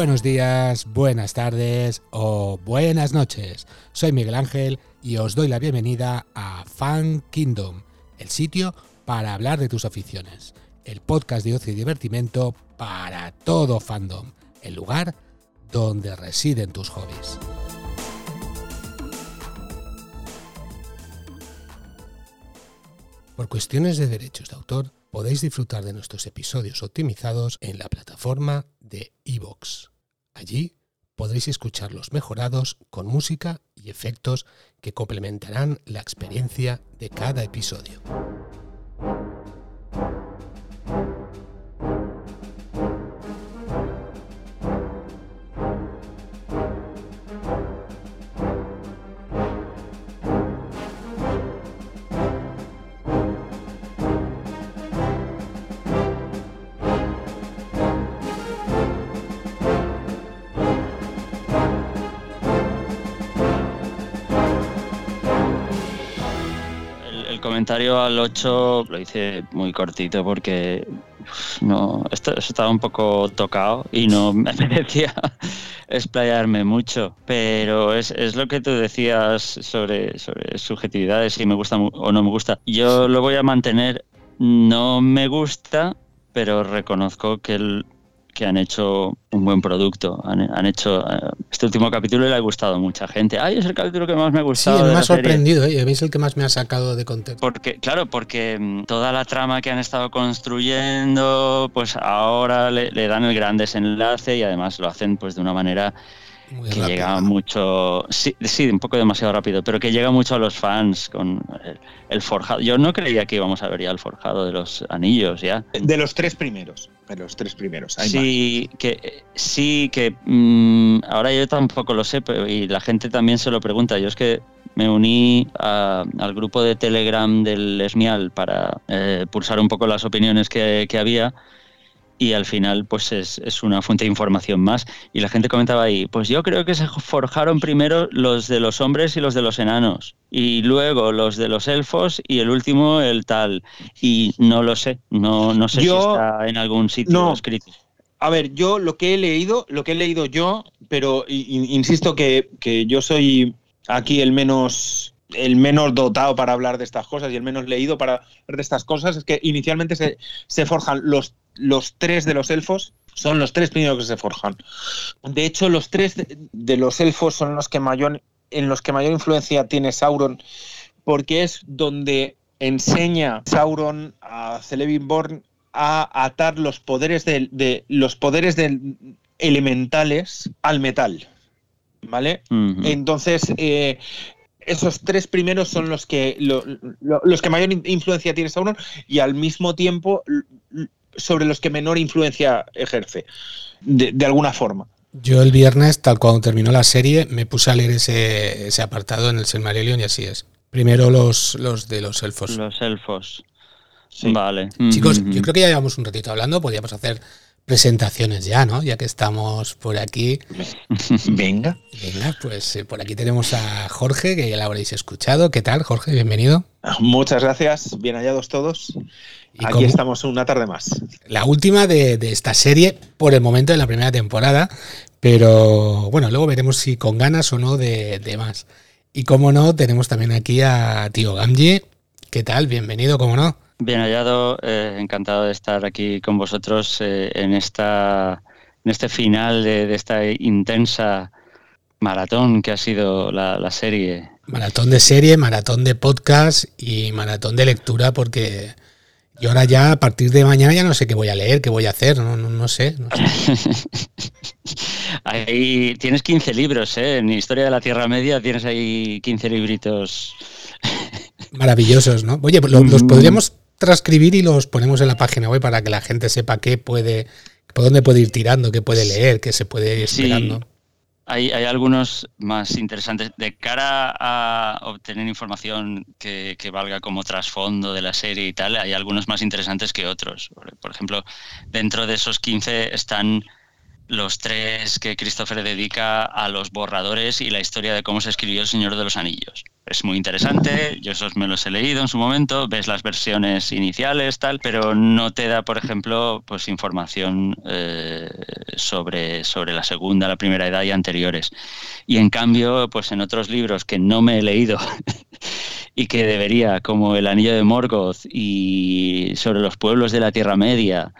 Buenos días, buenas tardes o buenas noches. Soy Miguel Ángel y os doy la bienvenida a Fan Kingdom, el sitio para hablar de tus aficiones, el podcast de ocio y divertimento para todo fandom, el lugar donde residen tus hobbies. Por cuestiones de derechos de autor, podéis disfrutar de nuestros episodios optimizados en la plataforma de iVoox. Allí podréis escucharlos mejorados con música y efectos que complementarán la experiencia de cada episodio. Comentario al 8 lo hice muy cortito porque no esto, estaba un poco tocado y no me apetecía explayarme mucho. Pero es, es lo que tú decías sobre, sobre subjetividades, si me gusta o no me gusta. Yo lo voy a mantener. No me gusta, pero reconozco que el, que han hecho un buen producto. Han, han hecho eh, este último capítulo le ha gustado a mucha gente. Ay, es el capítulo que más me ha Sí, gustado. la ha serie". sorprendido, ¿eh? es el que más me ha sacado de contexto. Porque, claro, porque mm, toda la trama que han estado construyendo, pues ahora le, le dan el gran desenlace y además lo hacen pues de una manera Muy que rápido. llega mucho, sí, sí, un poco demasiado rápido, pero que llega mucho a los fans con el, el forjado. Yo no creía que íbamos a ver ya el forjado de los anillos ya. De los tres primeros. De los tres primeros. Hay Sí, que sí, que mm, ahora yo tampoco lo sé, pero y la gente también se lo pregunta. Yo es que me uní a- al grupo de Telegram del Esmial para eh, pulsar un poco las opiniones que, que había y al final pues es, es una fuente de información más. Y la gente comentaba ahí, pues yo creo que se forjaron primero los de los hombres y los de los enanos, y luego los de los elfos y el último el tal. Y no lo sé, no, no sé Yo- si está en algún sitio No. escrito. A ver, yo lo que he leído, lo que he leído yo, pero insisto que, que yo soy aquí el menos el menos dotado para hablar de estas cosas y el menos leído para hablar de estas cosas es que inicialmente se, se forjan los, los tres de los elfos, son los tres primeros que se forjan. De hecho, los tres de, de los elfos son los que mayor, en los que mayor influencia tiene Sauron, porque es donde enseña Sauron a Celebrimbor a atar los poderes de, de- los poderes del- elementales al metal. ¿Vale? Entonces, eh, esos tres primeros son los que lo- lo- los que mayor in- influencia tiene Sauron y al mismo tiempo sobre los que menor influencia ejerce, de, de alguna forma. Yo el viernes, tal cuando terminó la serie, me puse a leer ese, ese apartado en el Silmarillion y así es. Primero los, los de los elfos. Los elfos. Sí. Vale. Chicos, yo creo que ya llevamos un ratito hablando, podríamos hacer presentaciones ya, ¿no? Ya que estamos por aquí. Venga. Venga, pues eh, por aquí tenemos a Jorge, que ya lo habréis escuchado. ¿Qué tal, Jorge? Bienvenido. Muchas gracias, bien hallados todos. Y Aquí estamos una tarde más. la última de, de esta serie por el momento de la primera temporada, pero bueno, luego veremos si con ganas o no de, de más. Y como no, tenemos también aquí a Tío Gamji. ¿Qué tal? Bienvenido, como no. Bien hallado, eh, encantado de estar aquí con vosotros eh, en esta en este final de, de esta intensa maratón que ha sido la, la serie. Maratón de serie, maratón de podcast y maratón de lectura, porque yo ahora ya a partir de mañana ya no sé qué voy a leer, qué voy a hacer, no, no, no sé. no sé. Ahí tienes 15 libros, ¿eh? En Historia de la Tierra Media tienes ahí 15 libritos. Maravillosos, ¿no? Oye, pues lo- los Mm. podríamos transcribir y los ponemos en la página web para que la gente sepa qué puede, por dónde puede ir tirando, qué puede leer, qué se puede ir Sí. esperando. Hay, hay algunos más interesantes. De cara a obtener información que, que valga como trasfondo de la serie y tal, hay algunos más interesantes que otros. Por, por ejemplo, dentro de esos 15 están los tres que Christopher dedica a los borradores y la historia de cómo se escribió El Señor de los Anillos. es muy interesante, yo esos me los he leído en su momento, ves las versiones iniciales, tal, pero no te da, por ejemplo, pues información eh, sobre, sobre la segunda, la primera edad y anteriores. Y en cambio, pues en otros libros que no me he leído y que debería, como El Anillo de Morgoth y sobre los pueblos de la Tierra Media,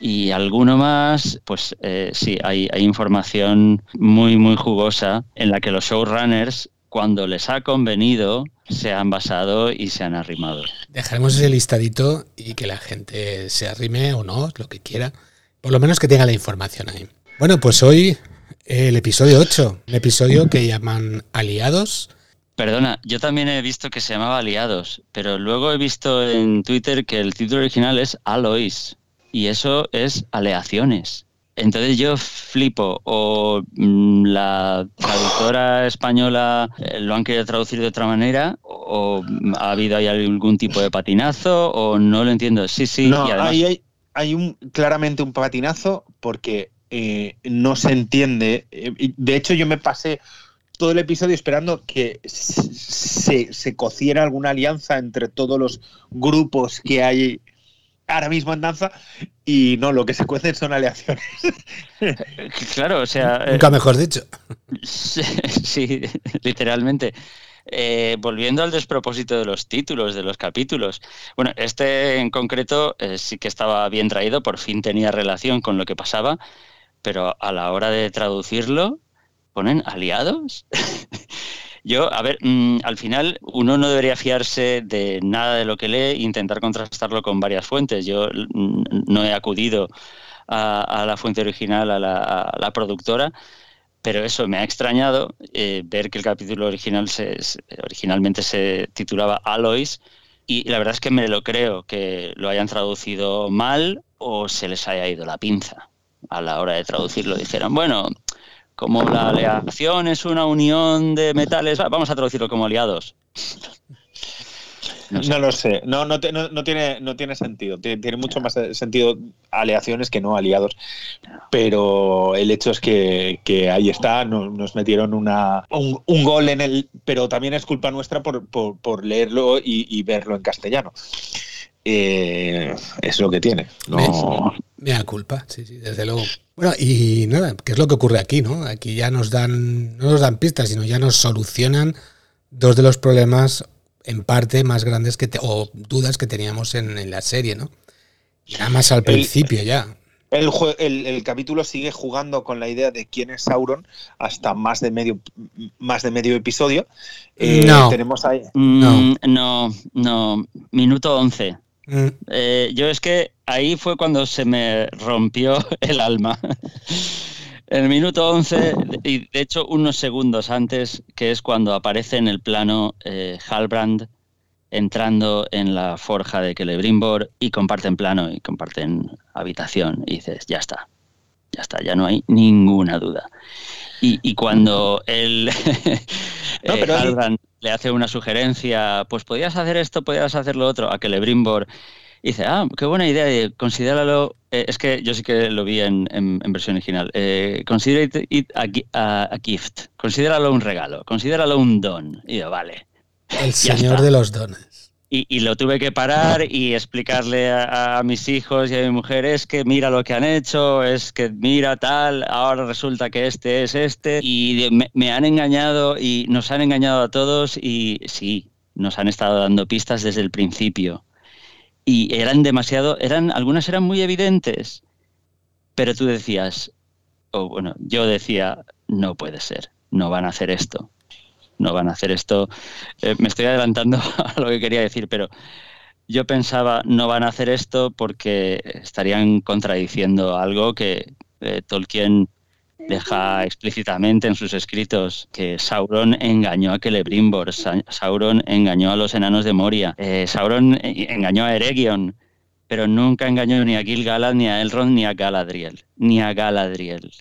y alguno más, pues eh, sí, hay, hay, información muy, muy jugosa en la que los showrunners, cuando les ha convenido, se han basado y se han arrimado. Dejaremos ese listadito y que la gente se arrime o no, lo que quiera. Por lo menos que tenga la información ahí. Bueno, pues hoy el episodio 8, el episodio que llaman Aliados. Perdona, yo también he visto que se llamaba Aliados, pero luego he visto en Twitter que el título original es Alois y eso es aleaciones. Entonces yo flipo, o mm, la traductora española eh, lo han querido traducir de otra manera, o ha habido ahí algún tipo de patinazo, o no lo entiendo. Sí, sí. No, hay, hay un, claramente un patinazo porque eh, no se entiende. Eh, de hecho, yo me pasé todo el episodio esperando que se, se cociera alguna alianza entre todos los grupos que hay ahora mismo en danza y no, lo que se cuecen son aleaciones. Claro, o sea... Nunca eh, mejor dicho. Sí, literalmente. Eh, volviendo al despropósito de los títulos de los capítulos. Bueno, este en concreto eh, sí que estaba bien traído, por fin tenía relación con lo que pasaba, pero a la hora de traducirlo, ponen aliados. Yo, a ver, mm, al final uno no debería fiarse de nada de lo que lee e intentar contrastarlo con varias fuentes. Yo mm, no he acudido a, la fuente original, a la, productora, pero eso me ha extrañado eh, ver que el capítulo original se, originalmente se titulaba Alois y la verdad es que me lo creo que lo hayan traducido mal o se les haya ido la pinza a la hora de traducirlo. Dijeron, bueno, como la aleación es una unión de metales, vamos a traducirlo como aliados. No, lo sé, no, no, tiene, no tiene sentido. Tiene, mucho más sentido aleaciones que no aliados. Pero el hecho es que, ahí está, nos, metieron una, un, gol en el. Pero también es culpa nuestra por, leerlo y, verlo en castellano. Eh, es lo que tiene. No. Me da culpa, sí, sí, desde luego. Bueno, y nada, ¿qué es lo que ocurre aquí, no? Aquí ya nos dan, no nos dan pistas, sino ya nos solucionan dos de los problemas en parte más grandes que o dudas que teníamos en, la serie, ¿no? Nada más al principio ya. El, el, capítulo sigue jugando con la idea de quién es Sauron hasta más de medio, más de medio episodio. Eh, no. Tenemos ahí. Mm, no, no, Minuto 11. Mm. Eh, yo es que ahí fue cuando se me rompió el alma. En el minuto 11, y de hecho unos segundos antes, que es cuando aparece en el plano eh, Halbrand entrando en la forja de Celebrimbor y comparten plano y comparten habitación. Y dices, ya está, ya está, ya no hay ninguna duda. Y, cuando él, eh, Halbrand le hace una sugerencia, pues podías hacer esto, podías hacer lo otro, a Celebrimbor dice, ah, qué buena idea, considéralo, eh, es que yo sí que lo vi en, versión original, eh, consider it a, gift, considéralo un regalo, considéralo un don. Y yo, vale. El señor de los dones. Y, lo tuve que parar y explicarle a, mis hijos y a mi mujer, es que mira lo que han hecho, es que mira tal, ahora resulta que este es este, y me, me han engañado y nos han engañado a todos y sí, nos han estado dando pistas desde el principio. Y eran demasiado, eran, algunas eran muy evidentes, pero tú decías, o bueno, yo decía, no puede ser, no van a hacer esto, no van a hacer esto. Eh, me estoy adelantando a lo que quería decir, pero yo pensaba, no van a hacer esto porque estarían contradiciendo algo que eh, Tolkien deja explícitamente en sus escritos que Sauron engañó a Celebrimbor, Sauron engañó a los enanos de Moria, eh, Sauron engañó a Eregion, pero nunca engañó ni a Gil-galad, ni a Elrond, ni a Galadriel, ni a Galadriel.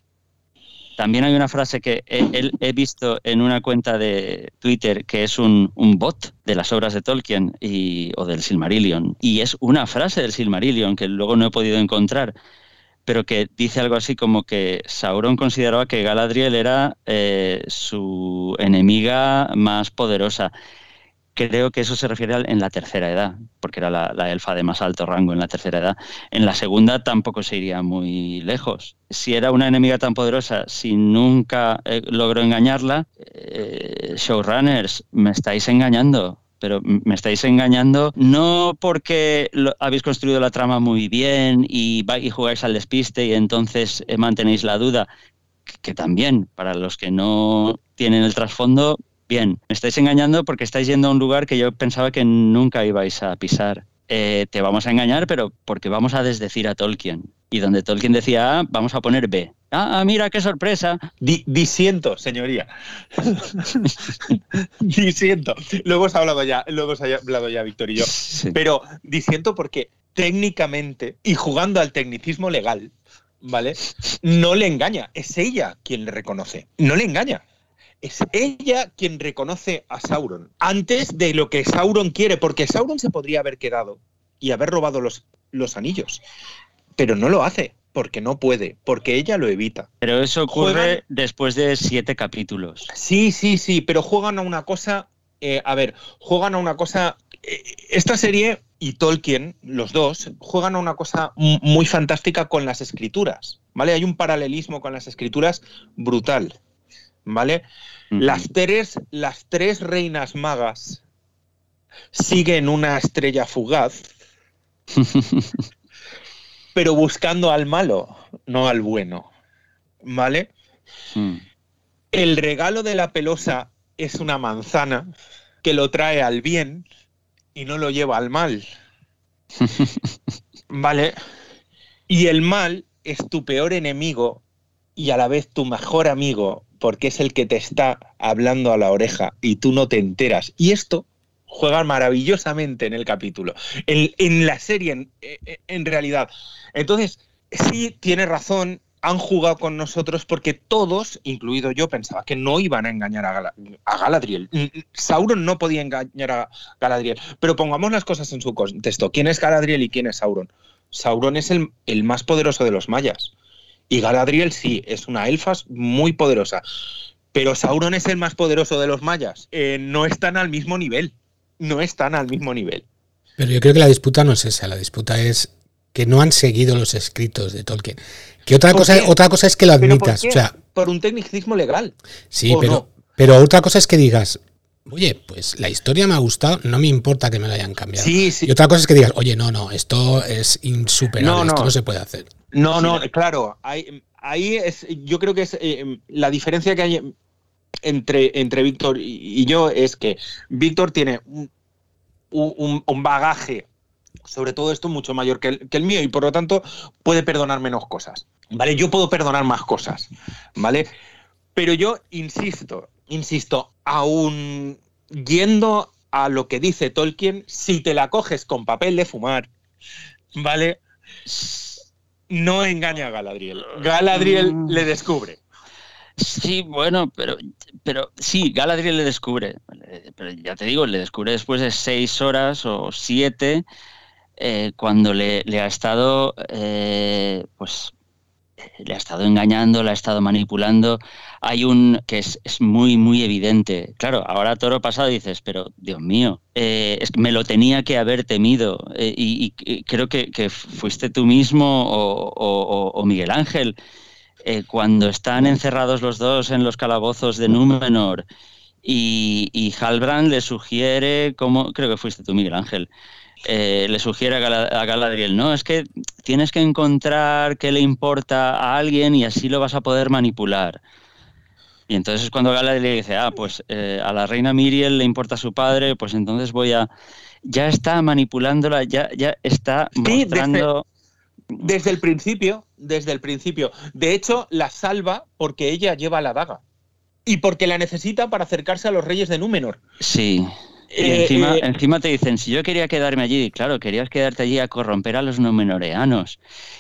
También hay una frase que he, visto en una cuenta de Twitter que es un, bot de las obras de Tolkien o del Silmarillion. Y es una frase del Silmarillion que luego no he podido encontrar pero que dice algo así como que Sauron consideraba que Galadriel era eh, su enemiga más poderosa. Creo que eso se refiere en la tercera edad, porque era la, elfa de más alto rango en la tercera edad. En la segunda tampoco se iría muy lejos. Si era una enemiga tan poderosa, si nunca eh, logró engañarla, eh, showrunners, me estáis engañando pero me estáis engañando no porque habéis construido la trama muy bien y, y jugáis al despiste y entonces eh, mantenéis la duda, que también para los que no tienen el trasfondo, bien, me estáis engañando porque estáis yendo a un lugar que yo pensaba que nunca ibais a pisar. Eh, te vamos a engañar, pero porque vamos a desdecir a Tolkien. Y donde Tolkien decía A, vamos a poner B. Ah, ah mira, qué sorpresa. disiento, señoría. disiento. Lo hemos hablado ya, lo hemos hablado ya, Víctor y yo. Pero disiento porque técnicamente y jugando al tecnicismo legal, ¿vale? No le engaña, es ella quien le reconoce, no le engaña. Es ella quien reconoce a Sauron antes de lo que Sauron quiere, porque Sauron se podría haber quedado y haber robado los, los anillos, pero no lo hace porque no puede, porque ella lo evita. Pero eso ocurre después de siete capítulos. Sí, sí, sí, pero juegan a una cosa, eh, a ver, juegan a una cosa, eh, esta serie y Tolkien, los dos, juegan a una cosa muy fantástica con las escrituras, ¿vale? Hay un paralelismo con las escrituras brutal, ¿vale? Las tres, las tres reinas magas siguen una estrella fugaz pero buscando al malo, no al bueno. ¿Vale? Hmm. El regalo de la pelosa es una manzana que lo trae al bien y no lo lleva al mal. ¿Vale? Y el mal es tu peor enemigo y a la vez tu mejor amigo porque es el que te está hablando a la oreja y tú no te enteras. Y esto juegan maravillosamente en el capítulo, en, la serie en, realidad. Entonces, sí tiene razón, han jugado con nosotros porque todos, incluido yo, pensaba que no iban a engañar a, Galadriel. Sauron no podía engañar a Galadriel, pero pongamos las cosas en su contexto. ¿Quién es Galadriel y quién es Sauron? Sauron es el, más poderoso de los mayas. Y Galadriel sí, es una elfa muy poderosa. Pero Sauron es el más poderoso de los mayas. Eh, no están al mismo nivel no están al mismo nivel. Pero yo creo que la disputa no es esa, la disputa es que no han seguido los escritos de Tolkien. Que otra cosa, otra cosa es que lo admitas. Por, o sea, por un tecnicismo legal. Sí, pero, pero otra cosa es que digas, oye, pues la historia me ha gustado, no me importa que me la hayan cambiado. Sí, sí. Y otra cosa es que digas, oye, no, no, esto es insuperable, esto no se puede hacer. No, no, claro, ahí, es, yo creo que es eh, la diferencia que hay entre, entre Víctor y, yo es que Víctor tiene un, un, bagaje sobre todo esto mucho mayor que el, mío y por lo tanto puede perdonar menos cosas. ¿Vale? Yo puedo perdonar más cosas. ¿Vale? Pero yo insisto, insisto, aún yendo a lo que dice Tolkien, si te la coges con papel de fumar, ¿vale? No engaña a Galadriel. Galadriel mm. le descubre. Sí, bueno, pero, pero sí, Galadriel le descubre. Pero ya te digo, le descubre después de seis horas o siete, eh, cuando le, ha estado, eh, pues, le ha estado engañando, le ha estado manipulando. Hay un que es, muy, muy evidente. Claro, ahora toro pasado dices, pero Dios mío, eh, es me lo tenía que haber temido. y, creo que, fuiste tú mismo o Miguel Ángel eh, cuando están encerrados los dos en los calabozos de Númenor y, y Halbrand le sugiere, como creo que fuiste tú, Miguel Ángel, eh, le sugiere a, Galadriel, no, es que tienes que encontrar qué le importa a alguien y así lo vas a poder manipular. Y entonces es cuando Galadriel dice, ah, pues eh, a la reina Miriel le importa a su padre, pues entonces voy a... Ya está manipulándola, ya, ya está mostrando... Desde el principio, desde el principio. De hecho, la salva porque ella lleva la daga. Y porque la necesita para acercarse a los reyes de Númenor. Sí. Y eh, encima, eh, encima, te dicen, si yo quería quedarme allí, claro, querías quedarte allí a corromper a los numenoreanos.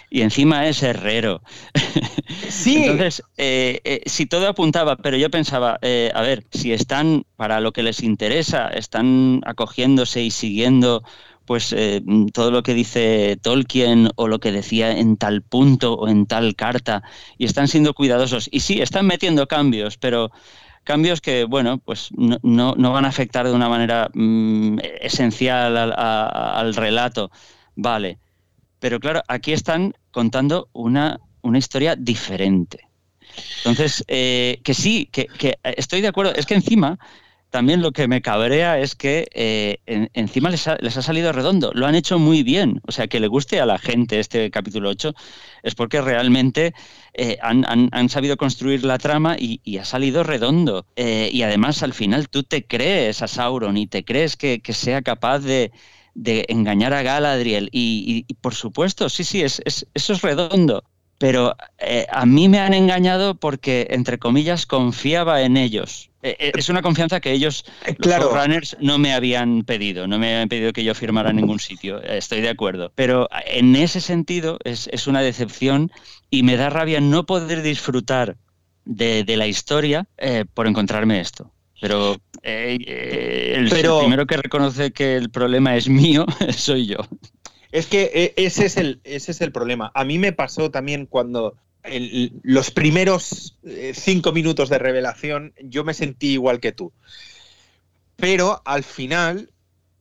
Y encima es herrero. Sí. Entonces, eh, si todo apuntaba, pero yo pensaba, a ver, si están para lo que les interesa, están acogiéndose y siguiendo pues eh, todo lo que dice Tolkien o lo que decía en tal punto o en tal carta y están siendo cuidadosos. Y sí, están metiendo cambios, pero cambios que, bueno, pues no, no, van a afectar de una manera mm, esencial al, relato. Vale. Pero claro, aquí están contando una, una historia diferente. Entonces, eh, que sí, que, que estoy de acuerdo. Es que encima también lo que me cabrea es que eh, encima les ha, salido redondo. Lo han hecho muy bien. O sea, que le guste a la gente este capítulo 8 es porque realmente eh, han, sabido construir la trama y, ha salido redondo. Eh, y además, al final, tú te crees a Sauron y te crees que, sea capaz de, engañar a Galadriel. Y, por supuesto, sí, sí, es, eso es redondo pero a mí me han engañado porque, entre comillas, confiaba en ellos. Eh, eh, es una confianza que ellos, eh, los runners, no me habían pedido, no me habían pedido que yo firmara en ningún sitio, estoy de acuerdo. Pero en ese sentido es, una decepción y me da rabia no poder disfrutar de, la historia por encontrarme esto. Pero, el, primero que reconoce que el problema es mío soy yo. Es que ese es, el, ese es el problema. A mí me pasó también cuando los primeros eh, cinco minutos de revelación yo me sentí igual que tú. Pero al final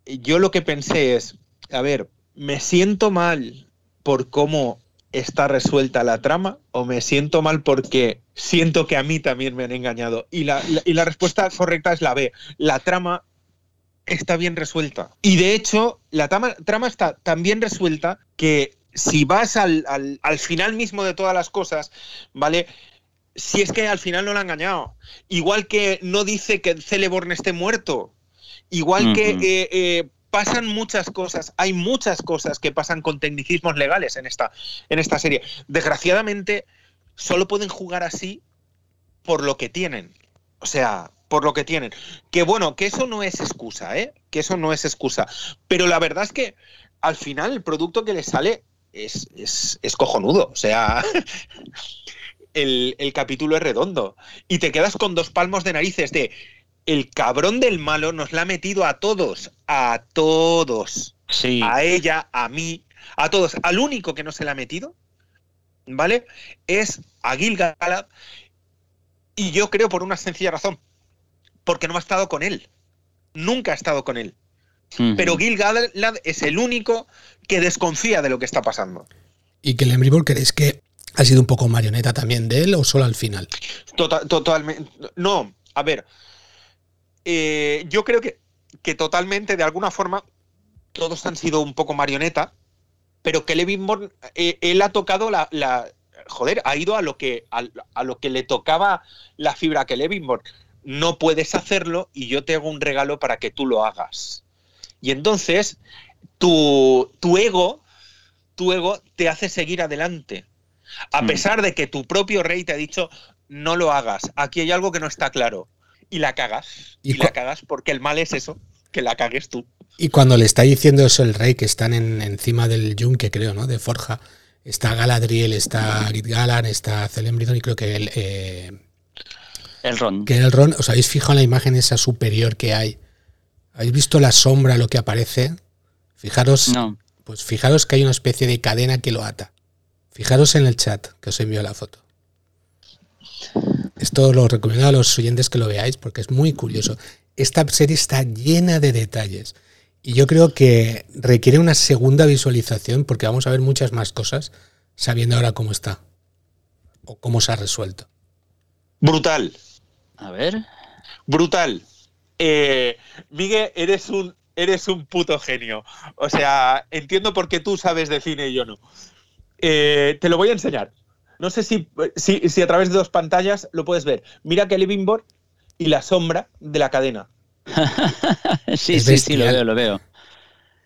yo lo que pensé es, a ver, ¿me siento mal por cómo está resuelta la trama o me siento mal porque siento que a mí también me han engañado? Y la, y la respuesta correcta es la B. La trama está bien resuelta. Y de hecho, la trama, trama está tan bien resuelta que si vas al, final mismo de todas las cosas, ¿vale? Si es que al final no lo ha engañado. Igual que no dice que Celeborn esté muerto. Igual que eh, eh, pasan muchas cosas, hay muchas cosas que pasan con tecnicismos legales en esta, en esta serie. Desgraciadamente, solo pueden jugar así por lo que tienen. O sea, por lo que tienen. Que bueno, que eso no es excusa, ¿eh? Que eso no es excusa. Pero la verdad es que al final el producto que les sale es, es, cojonudo. O sea, el, capítulo es redondo. Y te quedas con dos palmos de narices de el cabrón del malo nos la ha metido a todos, a todos. Sí. A ella, a mí, a todos. Al único que no se la ha metido, ¿vale? Es a Gil-galad. Y yo creo por una sencilla razón. Porque no ha estado con él. Nunca ha estado con él. Pero Gil-galad es el único que desconfía de lo que está pasando. ¿Y que el crees que ha sido un poco marioneta también de él o solo al final? totalmente. No, a ver. Eh, yo creo que, que totalmente, de alguna forma, todos han sido un poco marioneta, pero que Levinborn, eh, él ha tocado la, joder, ha ido a lo que a, lo que le tocaba la fibra que Levinborn. No puedes hacerlo y yo te hago un regalo para que tú lo hagas. Y entonces tu, ego, tu ego te hace seguir adelante. A mm. pesar de que tu propio rey te ha dicho, no lo hagas, aquí hay algo que no está claro. Y la cagas. Y, la cagas porque el mal es eso, que la cagues tú. Y cuando le está diciendo eso el rey, que están en, encima del yunque, creo, ¿no? De Forja, está Galadriel, está Git Galan, está Celembridon y creo que el... Eh, el Ron. Que el Ron, ¿os habéis fijado en la imagen esa superior que hay? ¿Habéis visto la sombra, lo que aparece? Fijaros, pues fijaros que hay una especie de cadena que lo ata. Fijaros en el chat que os envío la foto. Esto lo recomiendo a los oyentes que lo veáis porque es muy curioso. Esta serie está llena de detalles y yo creo que requiere una segunda visualización porque vamos a ver muchas más cosas sabiendo ahora cómo está o cómo se ha resuelto. Brutal. A ver. Brutal. Eh, Miguel, eres un eres un puto genio. O sea, entiendo por qué tú sabes de cine y yo no. Eh, te lo voy a enseñar. No sé si, si, a través de dos pantallas lo puedes ver. Mira que Living Board y la sombra de la cadena. sí, sí, sí, lo veo, lo veo.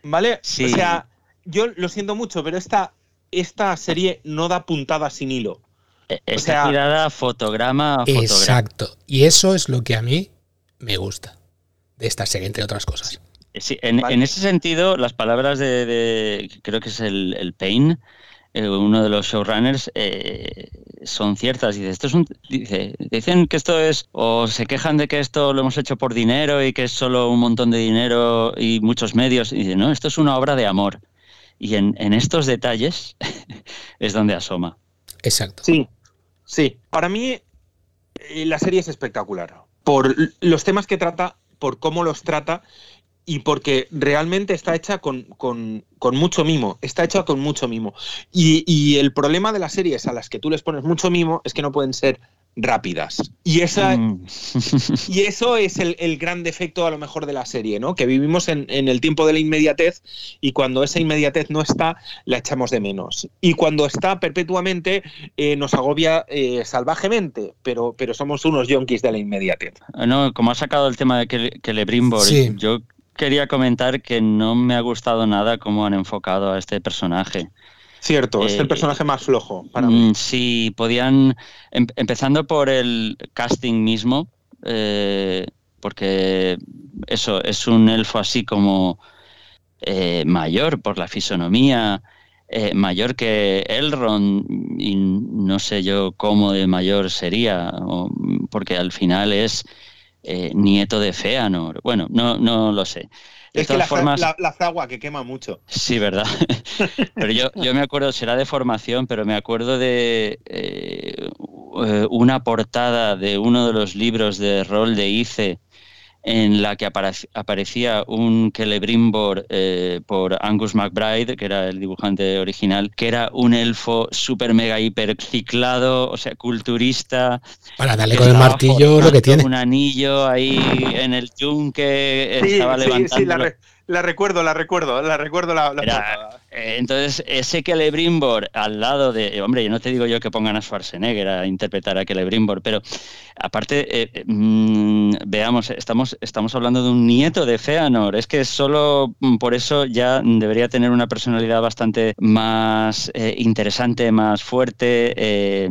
¿Vale? Sí. O sea, yo lo siento mucho, pero esta, esta serie no da puntada sin hilo. E, está tirada fotograma a fotograma. Exacto. Y eso es lo que a mí me gusta de esta serie, entre otras cosas. Sí, en, ese sentido, las palabras de, creo que es el, Pain, eh, uno de los showrunners, eh, son ciertas. Dice, esto es un, dice, dicen que esto es, o se quejan de que esto lo hemos hecho por dinero y que es solo un montón de dinero y muchos medios. Y dice, no, esto es una obra de amor. Y en, en estos detalles es donde asoma. Exacto. Sí, sí. Para mí eh, la serie es espectacular. Por los temas que trata, por cómo los trata y porque realmente está hecha con, con, mucho mimo, está hecha con mucho mimo. Y, y, el problema de las series a las que tú les pones mucho mimo es que no pueden ser rápidas. Y, esa, mm. y eso es el, el, gran defecto a lo mejor de la serie, ¿no? Que vivimos en, en, el tiempo de la inmediatez y cuando esa inmediatez no está, la echamos de menos. Y cuando está perpetuamente, eh, nos agobia eh, salvajemente, pero, pero somos unos yonkis de la inmediatez. No, como ha sacado el tema de que, que Lebrimbor, sí. yo quería comentar que no me ha gustado nada cómo han enfocado a este personaje. Cierto, es el personaje más flojo para mí. Mm, sí, podían, em, empezando por el casting mismo, eh, porque eso, es un elfo así como eh, mayor por la fisonomía, eh, mayor que Elrond, y no sé yo cómo de mayor sería, o, porque al final es eh, nieto de Feanor. Bueno, no, no lo sé. De es que la, formas... la, la, fragua que quema mucho. Sí, ¿verdad? pero yo, yo me acuerdo, será de formación, pero me acuerdo de eh, una portada de uno de los libros de rol de ICE en la que aparecía un Celebrimbor eh, por Angus McBride, que era el dibujante original, que era un elfo super mega hiper ciclado, o sea, culturista. Para darle con el martillo lo que tiene. Un anillo ahí en el yunque, sí, estaba sí, levantando. Sí, la, re la, recuerdo, la recuerdo, la recuerdo la, la era, Entonces, ese Celebrimbor al lado de. Hombre, yo no te digo yo que pongan a Schwarzenegger a interpretar a Celebrimbor, pero aparte, eh, mmm, veamos, estamos, estamos hablando de un nieto de Feanor. Es que solo por eso ya debería tener una personalidad bastante más eh, interesante, más fuerte. Eh,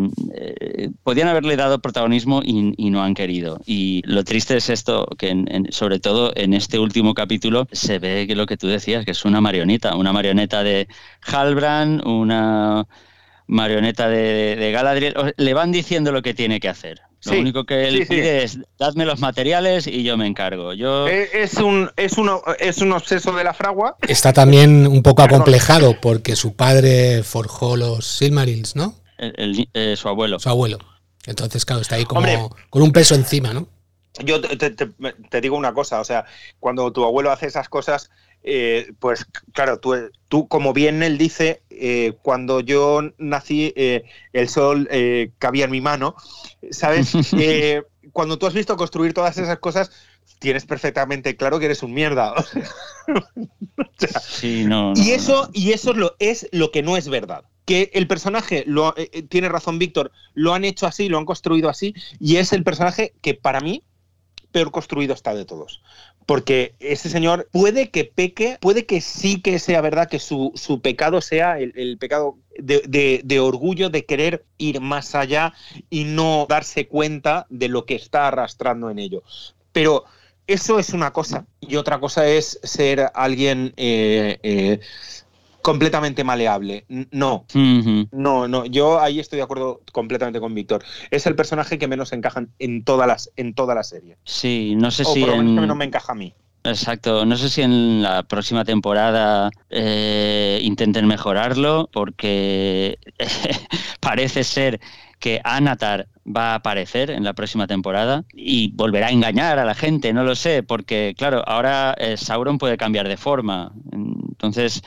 podían haberle dado protagonismo y, no han querido. Y lo triste es esto, que en, sobre todo en este último capítulo se ve que lo que tú decías, que es una marioneta, una marioneta de Halbrand, una marioneta de, de Galadriel. Le van diciendo lo que tiene que hacer. Lo sí, único que él sí, pide sí. es dadme los materiales y yo me encargo. Yo es un es uno es un obseso de la fragua. Está también un poco acomplejado porque su padre forjó los Silmarils, ¿no? El, el, eh, su abuelo. Su abuelo. Entonces, claro, está ahí como Hombre, con un peso encima, ¿no? Yo te, te, te, digo una cosa, o sea, cuando tu abuelo hace esas cosas, eh, pues claro, tú, tú, como bien él dice, eh, cuando yo nací, eh, el sol cabía en mi mano, ¿sabes? Cuando tú has visto construir todas esas cosas, tienes perfectamente claro que eres un mierda. o sea, sí, no, no, y eso, y eso es, lo, es lo que no es verdad que el personaje, lo, tiene razón Víctor, lo han hecho así, lo han construido así, y es el personaje que para mí peor construido está de todos. Porque ese señor puede que peque, puede que sí que sea verdad que su, su pecado sea el, pecado de, de, de, orgullo, de querer ir más allá y no darse cuenta de lo que está arrastrando en ello. Pero eso es una cosa. Y otra cosa es ser alguien eh, eh, completamente maleable. No, uh -huh. no, no. Yo ahí estoy de acuerdo completamente con Víctor. Es el personaje que menos encaja en toda la, en toda la serie. Sí, no sé o si. Por lo menos en... que no me encaja a mí. Exacto, no sé si en la próxima temporada eh, intenten mejorarlo, porque parece ser que Anatar va a aparecer en la próxima temporada y volverá a engañar a la gente, no lo sé, porque claro, ahora eh, Sauron puede cambiar de forma. Entonces,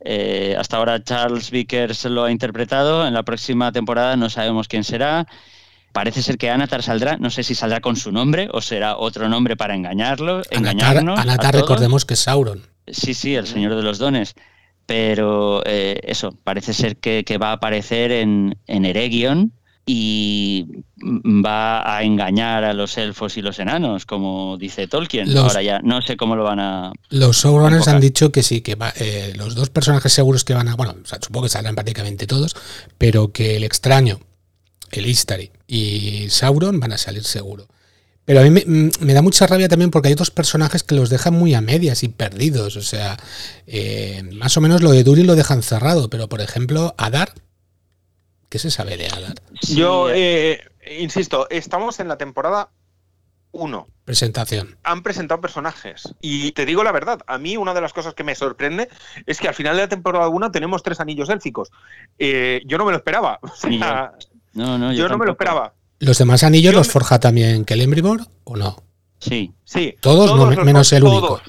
eh, hasta ahora Charles Vickers lo ha interpretado, en la próxima temporada no sabemos quién será. Parece ser que Anatar saldrá, no sé si saldrá con su nombre o será otro nombre para engañarlo, Anatar, engañarnos. Anatar recordemos que es Sauron. Sí, sí, el Señor de los Dones. Pero eh, eso, parece ser que, que, va a aparecer en, en Eregion y va a engañar a los elfos y los enanos, como dice Tolkien. Los, Ahora ya no sé cómo lo van a. Los showrunners han dicho que sí, que va, eh, los dos personajes seguros que van a. Bueno, o sea, supongo que saldrán prácticamente todos, pero que el extraño, el Istari y Sauron van a salir seguro. Pero a mí me, mm, me da mucha rabia también porque hay otros personajes que los dejan muy a medias y perdidos. O sea, eh, más o menos lo de Duri lo dejan cerrado, pero por ejemplo, Adar, ¿qué se sabe de Adar? Sí, Yo, eh, insisto, estamos en la temporada 1. Presentación. Han presentado personajes. Y te digo la verdad, a mí una de las cosas que me sorprende es que al final de la temporada 1 tenemos tres anillos élficos. Eh, yo no me lo esperaba. O sea, Ni yo. no, no, yo, yo, no me lo esperaba. ¿Los demás anillos Yo los me- forja también Celebrimbor o no? Sí, Sí. Todos, no, los menos el único.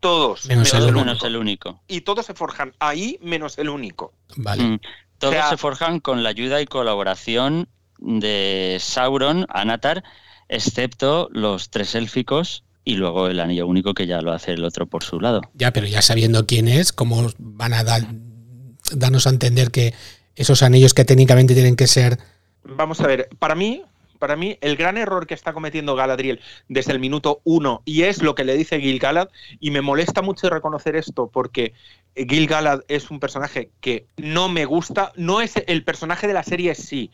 Todos. Menos el todos único. menos el único. Y todos se forjan ahí menos el único. Vale. Mm. Todos O sea- se forjan con la ayuda y colaboración de Sauron, Anatar, excepto los tres élficos y luego el anillo único que ya lo hace el otro por su lado. Ya, pero ya sabiendo quién es, ¿cómo van a dar, darnos a entender que esos anillos que técnicamente tienen que ser... Vamos a ver, para mí, para mí, el gran error que está cometiendo Galadriel desde el minuto uno, y es lo que le dice Gil Galad, y me molesta mucho reconocer esto, porque Gil Galad es un personaje que no me gusta, no es el personaje de la serie sí,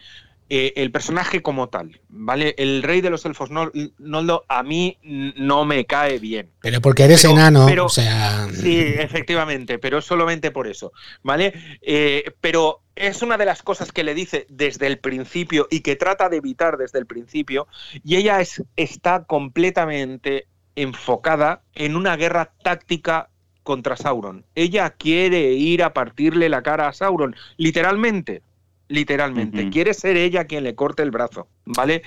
eh, el personaje como tal, ¿vale? El rey de los elfos no, no lo- a mí no me cae bien. Pero porque eres Pero- enano, pero- o sea... Sí, efectivamente, pero solamente por eso, ¿vale? Eh, pero es una de las cosas que le dice desde el principio y que trata de evitar desde el principio, y ella es, está completamente enfocada en una guerra táctica contra Sauron. Ella quiere ir a partirle la cara a Sauron, literalmente, literalmente. Quiere ser ella quien le corte el brazo, ¿vale?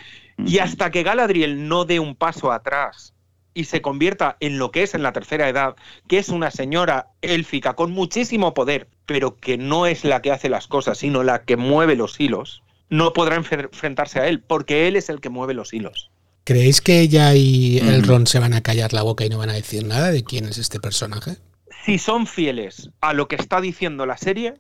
Y hasta que Galadriel no dé un paso atrás y se convierta en lo que es en la tercera edad, que es una señora élfica con muchísimo poder, pero que no es la que hace las cosas, sino la que mueve los hilos, no podrá enfrentarse a él, porque él es el que mueve los hilos. ¿Creéis que ella y Mm. Elrond se van a callar la boca y no van a decir nada de quién es este personaje? Si son fieles a lo que está diciendo la serie,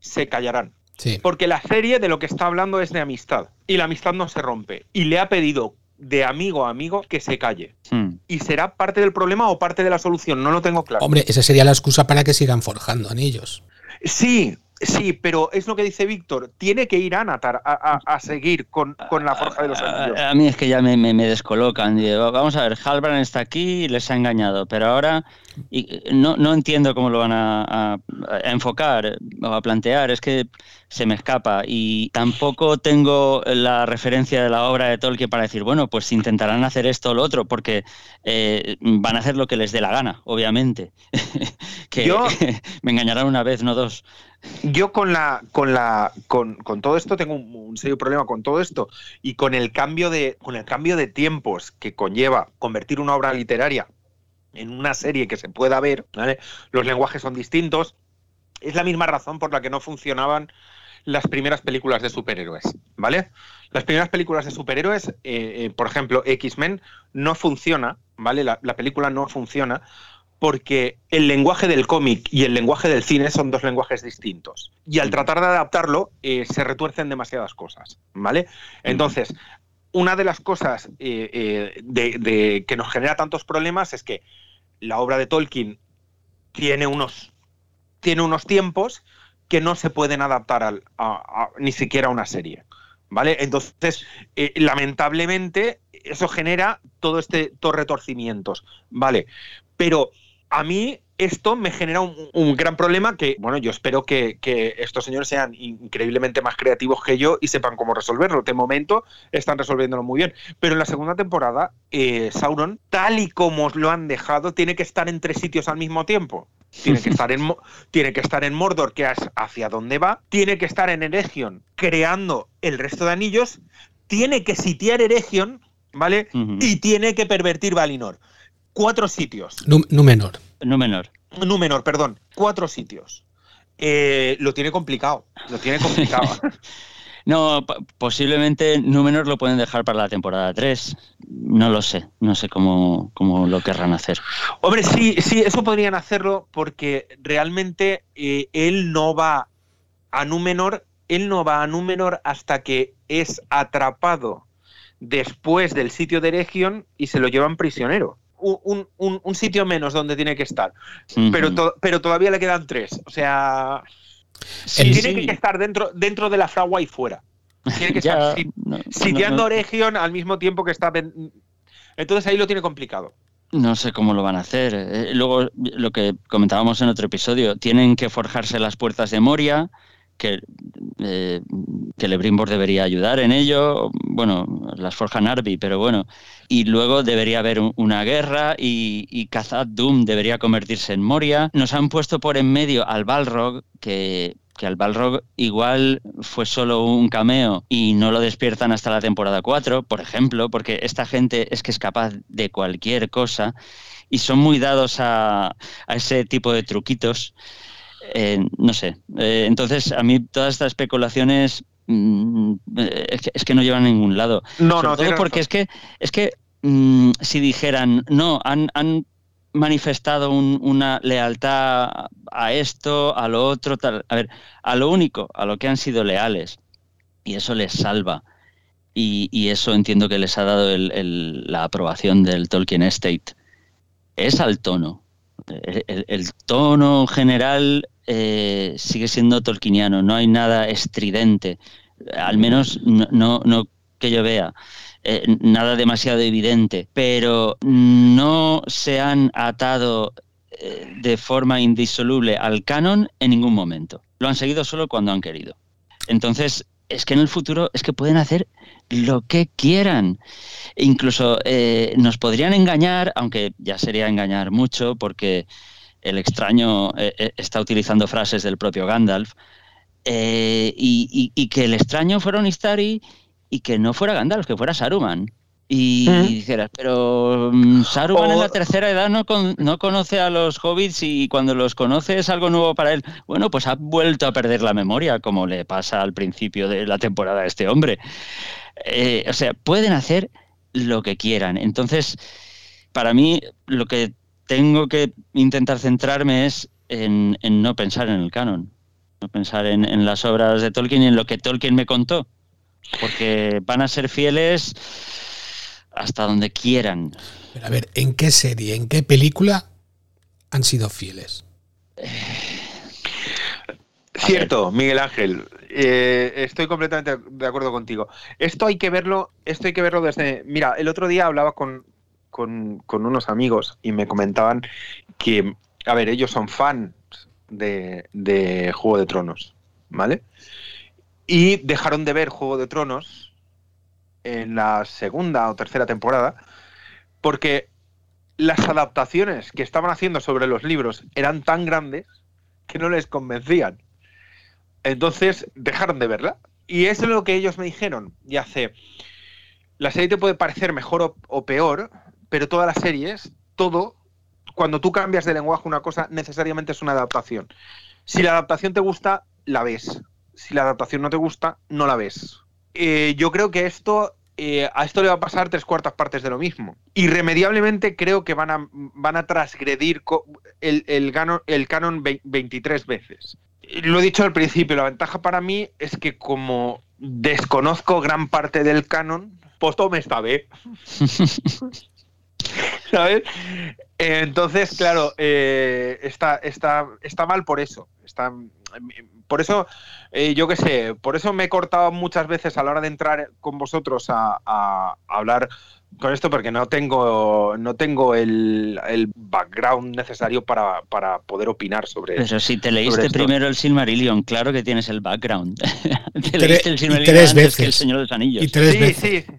se callarán. Sí. Porque la serie de lo que está hablando es de amistad. Y la amistad no se rompe. Y le ha pedido de amigo a amigo que se calle. Mm. ¿Y será parte del problema o parte de la solución? No lo tengo claro. Hombre, esa sería la excusa para que sigan forjando anillos. Sí, sí, pero es lo que dice Víctor. Tiene que ir Anatar a, a- a seguir con, con la forja de los anillos. A, a mí es que ya me, me- me descolocan. Digo, vamos a ver, Halbrand está aquí y les ha engañado, pero ahora y, no, no entiendo cómo lo van a, enfocar o a plantear. Es que se me escapa y tampoco tengo la referencia de la obra de Tolkien para decir, bueno, pues intentarán hacer esto o lo otro, porque eh, van a hacer lo que les dé la gana, obviamente. que Yo- me engañarán una vez, no dos. Yo con la, con la, con, con todo esto tengo un, serio problema con todo esto y con el cambio de, con el cambio de tiempos que conlleva convertir una obra literaria en una serie que se pueda ver, ¿vale? Los lenguajes son distintos. Es la misma razón por la que no funcionaban las primeras películas de superhéroes, ¿vale? Las primeras películas de superhéroes, eh, eh, por ejemplo, X-Men, no funciona, ¿vale? La película no funciona porque el lenguaje del cómic y el lenguaje del cine son dos lenguajes distintos. Y al tratar de adaptarlo, eh, se retuercen demasiadas cosas, ¿vale? Entonces, una de las cosas eh, eh, de- de- que nos genera tantos problemas es que la obra de Tolkien tiene unos, tiene unos tiempos que no se pueden adaptar al- a- a- ni siquiera a una serie. ¿Vale? Entonces, eh, lamentablemente, eso genera todo este estos retorcimientos. ¿Vale? Pero a mí esto me genera un, un gran problema que, bueno, yo espero que, que estos señores sean increíblemente más creativos que yo y sepan cómo resolverlo. De momento están resolviéndolo muy bien. Pero en la segunda temporada, eh, Sauron, tal y como lo han dejado, tiene que estar en tres sitios al mismo tiempo. Tiene que estar en, tiene que estar en Mordor, que es hacia dónde va. Tiene que estar en Eregion, creando el resto de anillos. Tiene que sitiar Eregion, ¿vale? Y tiene que pervertir Valinor. Cuatro sitios. Nú- Númenor. No menor. Númenor, perdón. Cuatro sitios. Eh, lo tiene complicado. Lo tiene complicado. No, posiblemente Númenor lo pueden dejar para la temporada 3. No lo sé. No sé cómo, cómo lo querrán hacer. Hombre, sí, sí, eso podrían hacerlo porque realmente eh, él no va a Númenor, él no va a Númenor hasta que es atrapado después del sitio de Eregion y se lo llevan prisionero. Un, un- sitio menos donde tiene que estar. Pero, to- pero todavía le quedan tres. O sea, Sí, tiene sí. que estar dentro, dentro de la fragua y fuera. Tiene que Ya, estar no- sitiando no- Eregion al mismo tiempo que está Entonces ahí lo tiene complicado. No sé cómo lo van a hacer. Eh, luego, lo que comentábamos en otro episodio, tienen que forjarse las puertas de Moria, que, eh, que debería ayudar en ello. Bueno, las forja Narvi, pero bueno. Y luego debería haber una guerra y, y Khazad Doom debería convertirse en Moria. Nos han puesto por en medio al Balrog, que que al Balrog igual fue solo un cameo y no lo despiertan hasta la temporada 4, por ejemplo, porque esta gente es que es capaz de cualquier cosa y son muy dados a, ese tipo de truquitos. Eh, no sé. Eh, entonces, a mí todas estas especulaciones mm, es, que, no llevan a ningún lado. No, no, todo porque es que, es que mm, si dijeran, no, han, han manifestado una lealtad a esto, a lo otro, tal. A ver, a lo único, a lo que han sido leales, y eso les salva. Y, eso entiendo que les ha dado la aprobación del Tolkien Estate. Es al tono. El, tono general eh, sigue siendo tolkieniano, no hay nada estridente, al menos no, que yo vea. Eh, nada demasiado evidente, pero no se han atado eh, de forma indisoluble al canon en ningún momento. Lo han seguido solo cuando han querido. Entonces, es que en el futuro es que pueden hacer lo que quieran. incluso nos podrían engañar, aunque ya sería engañar mucho, porque el extraño está utilizando frases del propio Gandalf, y, que el extraño fuera un Istari y que no fuera Gandalf, que fuera Saruman. Y dijeras, pero mm, Saruman en la tercera edad no, no conoce a los hobbits y cuando los conoce es algo nuevo para él. Bueno, pues ha vuelto a perder la memoria, como le pasa al principio de la temporada a este hombre. Eh, o sea, pueden hacer lo que quieran. Entonces, para mí, lo que tengo que intentar centrarme es en, no pensar en el canon, no pensar en, en las obras de Tolkien y en lo que Tolkien me contó porque van a ser fieles hasta donde quieran. Pero a ver, ¿en qué serie, en qué película han sido fieles? Cierto, Miguel Ángel. Eh, estoy completamente de acuerdo contigo. Esto hay que verlo, esto hay que verlo desde. Mira, el otro día hablaba con, con, unos amigos y me comentaban que, a ver, ellos son fans de, de Juego de Tronos, ¿vale? Y dejaron de ver Juego de Tronos en la segunda o tercera temporada porque las adaptaciones que estaban haciendo sobre los libros eran tan grandes que no les convencían. Entonces dejaron de verla. Y eso es lo que ellos me dijeron. Y hace. La serie te puede parecer mejor o, peor, pero todas las series, todo, cuando tú cambias de lenguaje una cosa, necesariamente es una adaptación. Si la adaptación te gusta, la ves si la adaptación no te gusta, no la ves. Eh, yo creo que esto eh, a esto le va a pasar tres cuartas partes de lo mismo. Irremediablemente creo que van a, van a transgredir el, el, el canon 23 veces. Lo he dicho al principio, la ventaja para mí es que como desconozco gran parte del canon, pues todo me está bien. ¿Sabes? Entonces, claro, eh, está, está, está mal por eso. Está, por eso, eh, yo qué sé, por eso me he cortado muchas veces a la hora de entrar con vosotros a, hablar con esto porque no tengo no tengo el, background necesario para, poder opinar sobre Pero si te leíste primero el Silmarillion, claro que tienes el background. te leíste el Silmarillion antes veces. que el Señor de los Anillos. Y tres sí, veces. sí.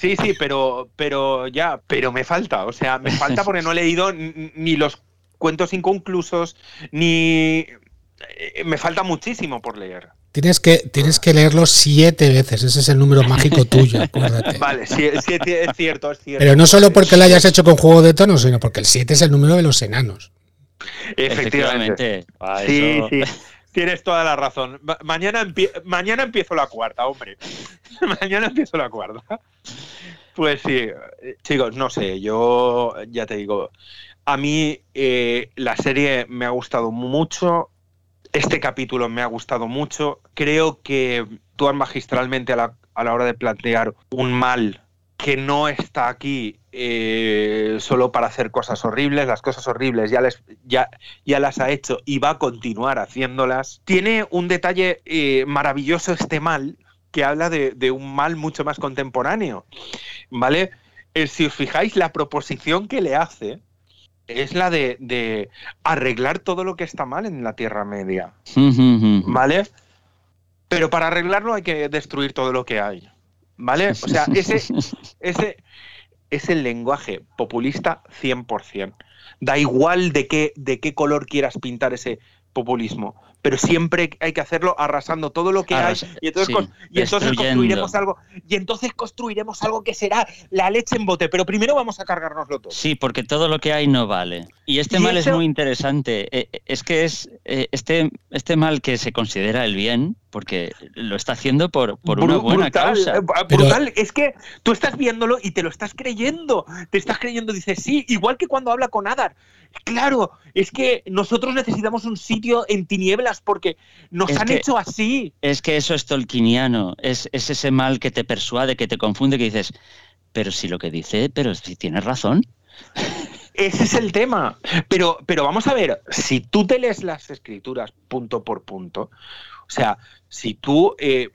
Sí, sí, pero, pero ya, pero me falta. O sea, me falta porque no he leído ni los cuentos inconclusos, ni eh, me falta muchísimo por leer. Tienes que, tienes que leerlo siete veces, ese es el número mágico tuyo, acuérdate. Vale, sí, es cierto, es cierto. Pero no solo porque lo hayas hecho con Juego de Tonos, sino porque el 7 es el número de los enanos. Efectivamente. sí, sí. Tienes toda la razón. mañana, mañana empiezo la cuarta, hombre. mañana empiezo la cuarta. Pues sí, chicos, no sé, yo ya te digo, a mí eh, la serie me ha gustado mucho, este capítulo me ha gustado mucho. Creo que actúan magistralmente a la, a la hora de plantear un mal que no está aquí eh, solo para hacer cosas horribles, las cosas horribles ya, les, ya, ya las ha hecho y va a continuar haciéndolas. Tiene un detalle eh, maravilloso este mal que habla de, de, un mal mucho más contemporáneo, ¿vale? eh, si os fijáis, la proposición que le hace es la de, de arreglar todo lo que está mal en la Tierra Media. ¿Vale? Pero para arreglarlo hay que destruir todo lo que hay. ¿Vale? O sea, ese, ese es el lenguaje populista 100%. Da igual de qué, de qué color quieras pintar ese populismo pero siempre hay que hacerlo arrasando todo lo que hay y entonces, construiremos algo y entonces construiremos algo que será la leche en bote, pero primero vamos a cargárnoslo todo. Sí, porque todo lo que hay no vale. Y este mal es muy interesante. Eh, eh, es que es eh, este, este mal que se considera el bien, porque lo está haciendo por, por una buena causa. Brutal, es que tú estás viéndolo y te lo estás creyendo. Te estás creyendo, dices, sí, igual que cuando habla con Adar. Claro, es que nosotros necesitamos un sitio en tinieblas porque nos han hecho así. Es que eso es tolkiniano, es, es, ese mal que te persuade, que te confunde, que dices, pero si lo que dice, pero si tienes razón. Ese es el tema. Pero, pero vamos a ver, si tú te lees las escrituras punto por punto, o sea, si tú, eh,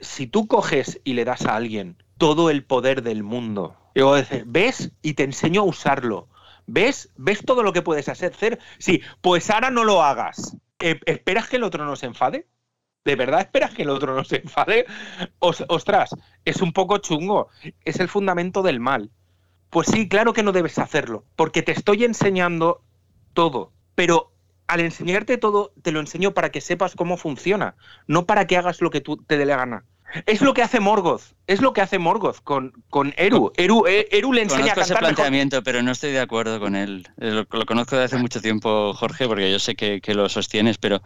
si tú coges y le das a alguien todo el poder del mundo, decir, ves y te enseño a usarlo ¿Ves? ¿Ves todo lo que puedes hacer? Sí, pues ahora no lo hagas. Eh, ¿Esperas que el otro no se enfade? ¿De verdad esperas que el otro no se enfade? ostras, es un poco chungo. Es el fundamento del mal. Pues sí, claro que no debes hacerlo, porque te estoy enseñando todo, pero al enseñarte todo, te lo enseño para que sepas cómo funciona, no para que hagas lo que tú te dé la gana. Es lo que hace Morgoth, es lo que hace Morgoth con, con Eru. Eru, eh, Eru le enseña a cantar ese planteamiento, pero no estoy de acuerdo con él. Eh, lo, conozco desde hace mucho tiempo, Jorge, porque yo sé que, lo sostienes, pero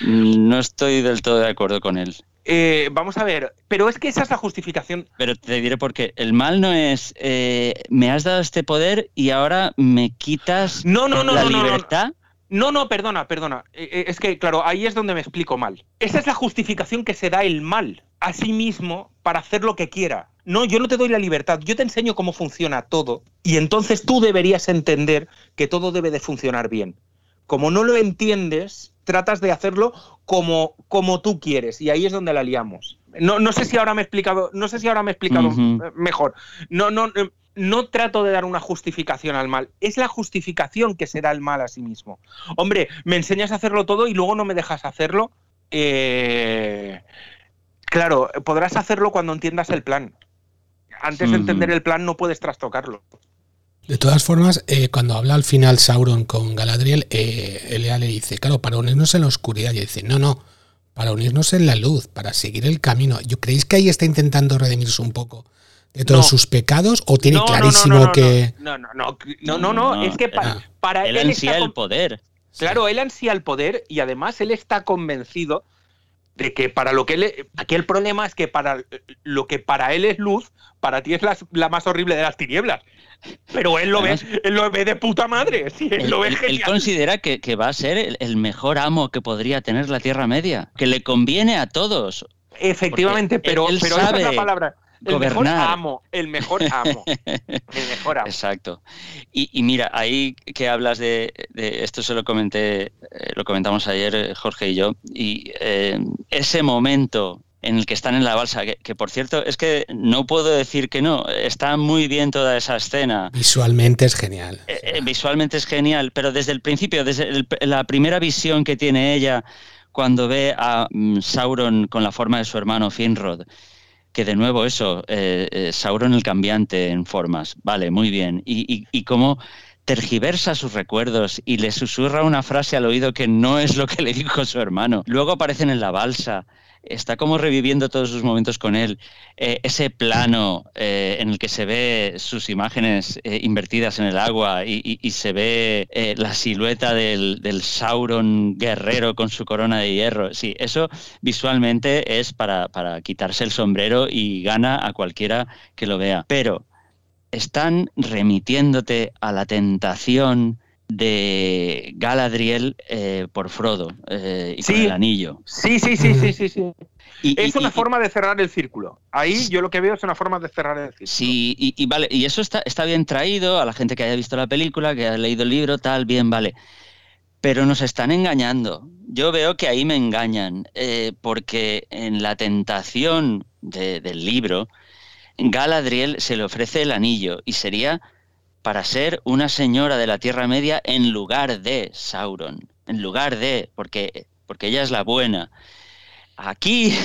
no estoy del todo de acuerdo con él. Eh, vamos a ver, pero es que esa es la justificación. Pero te diré por qué. El mal no es me has dado este poder y ahora me quitas no, no, no, la libertad. No, no, perdona, perdona. Es que, claro, ahí es donde me explico mal. Esa es la justificación que se da el mal a sí mismo para hacer lo que quiera. No, yo no te doy la libertad, yo te enseño cómo funciona todo y entonces tú deberías entender que todo debe de funcionar bien. Como no lo entiendes, tratas de hacerlo como, como tú quieres y ahí es donde la liamos. No, no sé si ahora me he explicado, no sé si ahora me he explicado mejor. No, no, no trato de dar una justificación al mal, es la justificación que se da el mal a sí mismo. Hombre, me enseñas a hacerlo todo y luego no me dejas hacerlo. Eh, Claro, podrás hacerlo cuando entiendas el plan. Antes de entender el plan no puedes trastocarlo. De todas formas, eh, cuando habla al final Sauron con Galadriel, eh, Elea le dice, claro, para unirnos en la oscuridad. Y dice, no, no, para unirnos en la luz, para seguir el camino. ¿Yo creéis que ahí está intentando redimirse un poco de todos sus pecados o tiene clarísimo que... No, no, no, no, no, no, es que para, él, él ansía el poder. Claro, él ansía el poder y además él está convencido de que para lo que él, aquí el problema es que para lo que para él es luz, para ti es la, más horrible de las tinieblas. Pero él lo ve, él lo ve de puta madre. él, lo ve él, considera que, va a ser el, mejor amo que podría tener la Tierra Media, que le conviene a todos. Efectivamente, pero, pero esa es la palabra. El mejor amo, el mejor amo. el mejor amo. Exacto. Y, mira, ahí que hablas de, esto se lo comenté, eh, lo comentamos ayer eh, Jorge y yo, y eh, ese momento en el que están en la balsa, que, por cierto es que no puedo decir que no, está muy bien toda esa escena. Visualmente es genial. visualmente es genial, pero desde el principio, desde la primera visión que tiene ella cuando ve a mm, Sauron con la forma de su hermano Finrod, que de nuevo eso, eh, eh, Sauron el cambiante en formas, vale, muy bien. Y, y, cómo tergiversa sus recuerdos y le susurra una frase al oído que no es lo que le dijo su hermano. Luego aparecen en la balsa está como reviviendo todos sus momentos con él. Eh, ese plano eh, en el que se ve sus imágenes eh, invertidas en el agua y, se ve la silueta del, Sauron guerrero con su corona de hierro. Sí, eso visualmente es para, para quitarse el sombrero y gana a cualquiera que lo vea. Pero están remitiéndote a la tentación de Galadriel eh, por Frodo eh, y con el anillo. Sí, sí, sí, sí, sí, sí. es una forma de cerrar el círculo. Ahí yo lo que veo es una forma de cerrar el círculo. Sí, y, vale, y eso está, está bien traído a la gente que haya visto la película, que haya leído el libro, tal, bien, vale. Pero nos están engañando. Yo veo que ahí me engañan, eh, porque en la tentación del libro, Galadriel se le ofrece el anillo y sería para ser una señora de la Tierra Media en lugar de Sauron, en lugar de, porque, porque ella es la buena. Aquí,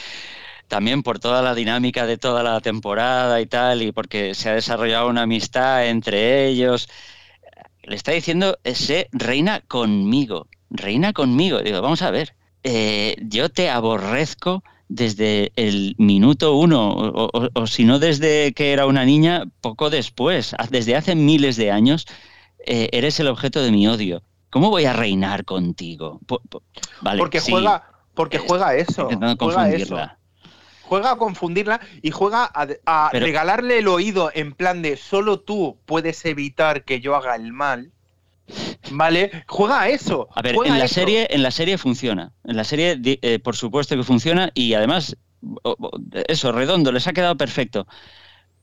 también por toda la dinámica de toda la temporada y tal, y porque se ha desarrollado una amistad entre ellos, le está diciendo, se reina conmigo, reina conmigo. Digo, vamos a ver, eh, yo te aborrezco desde el minuto uno, o, si no desde que era una niña, poco después, desde hace miles de años, eh, eres el objeto de mi odio. ¿Cómo voy a reinar contigo? vale, porque juega, porque juega eso. Juega eso. Juega a confundirla y juega a, regalarle el oído en plan de solo tú puedes evitar que yo haga el mal. ¿Vale? Juega a eso. A ver, en la, serie, en la serie funciona. En la serie, eh, por supuesto que funciona y además, eso, redondo, les ha quedado perfecto.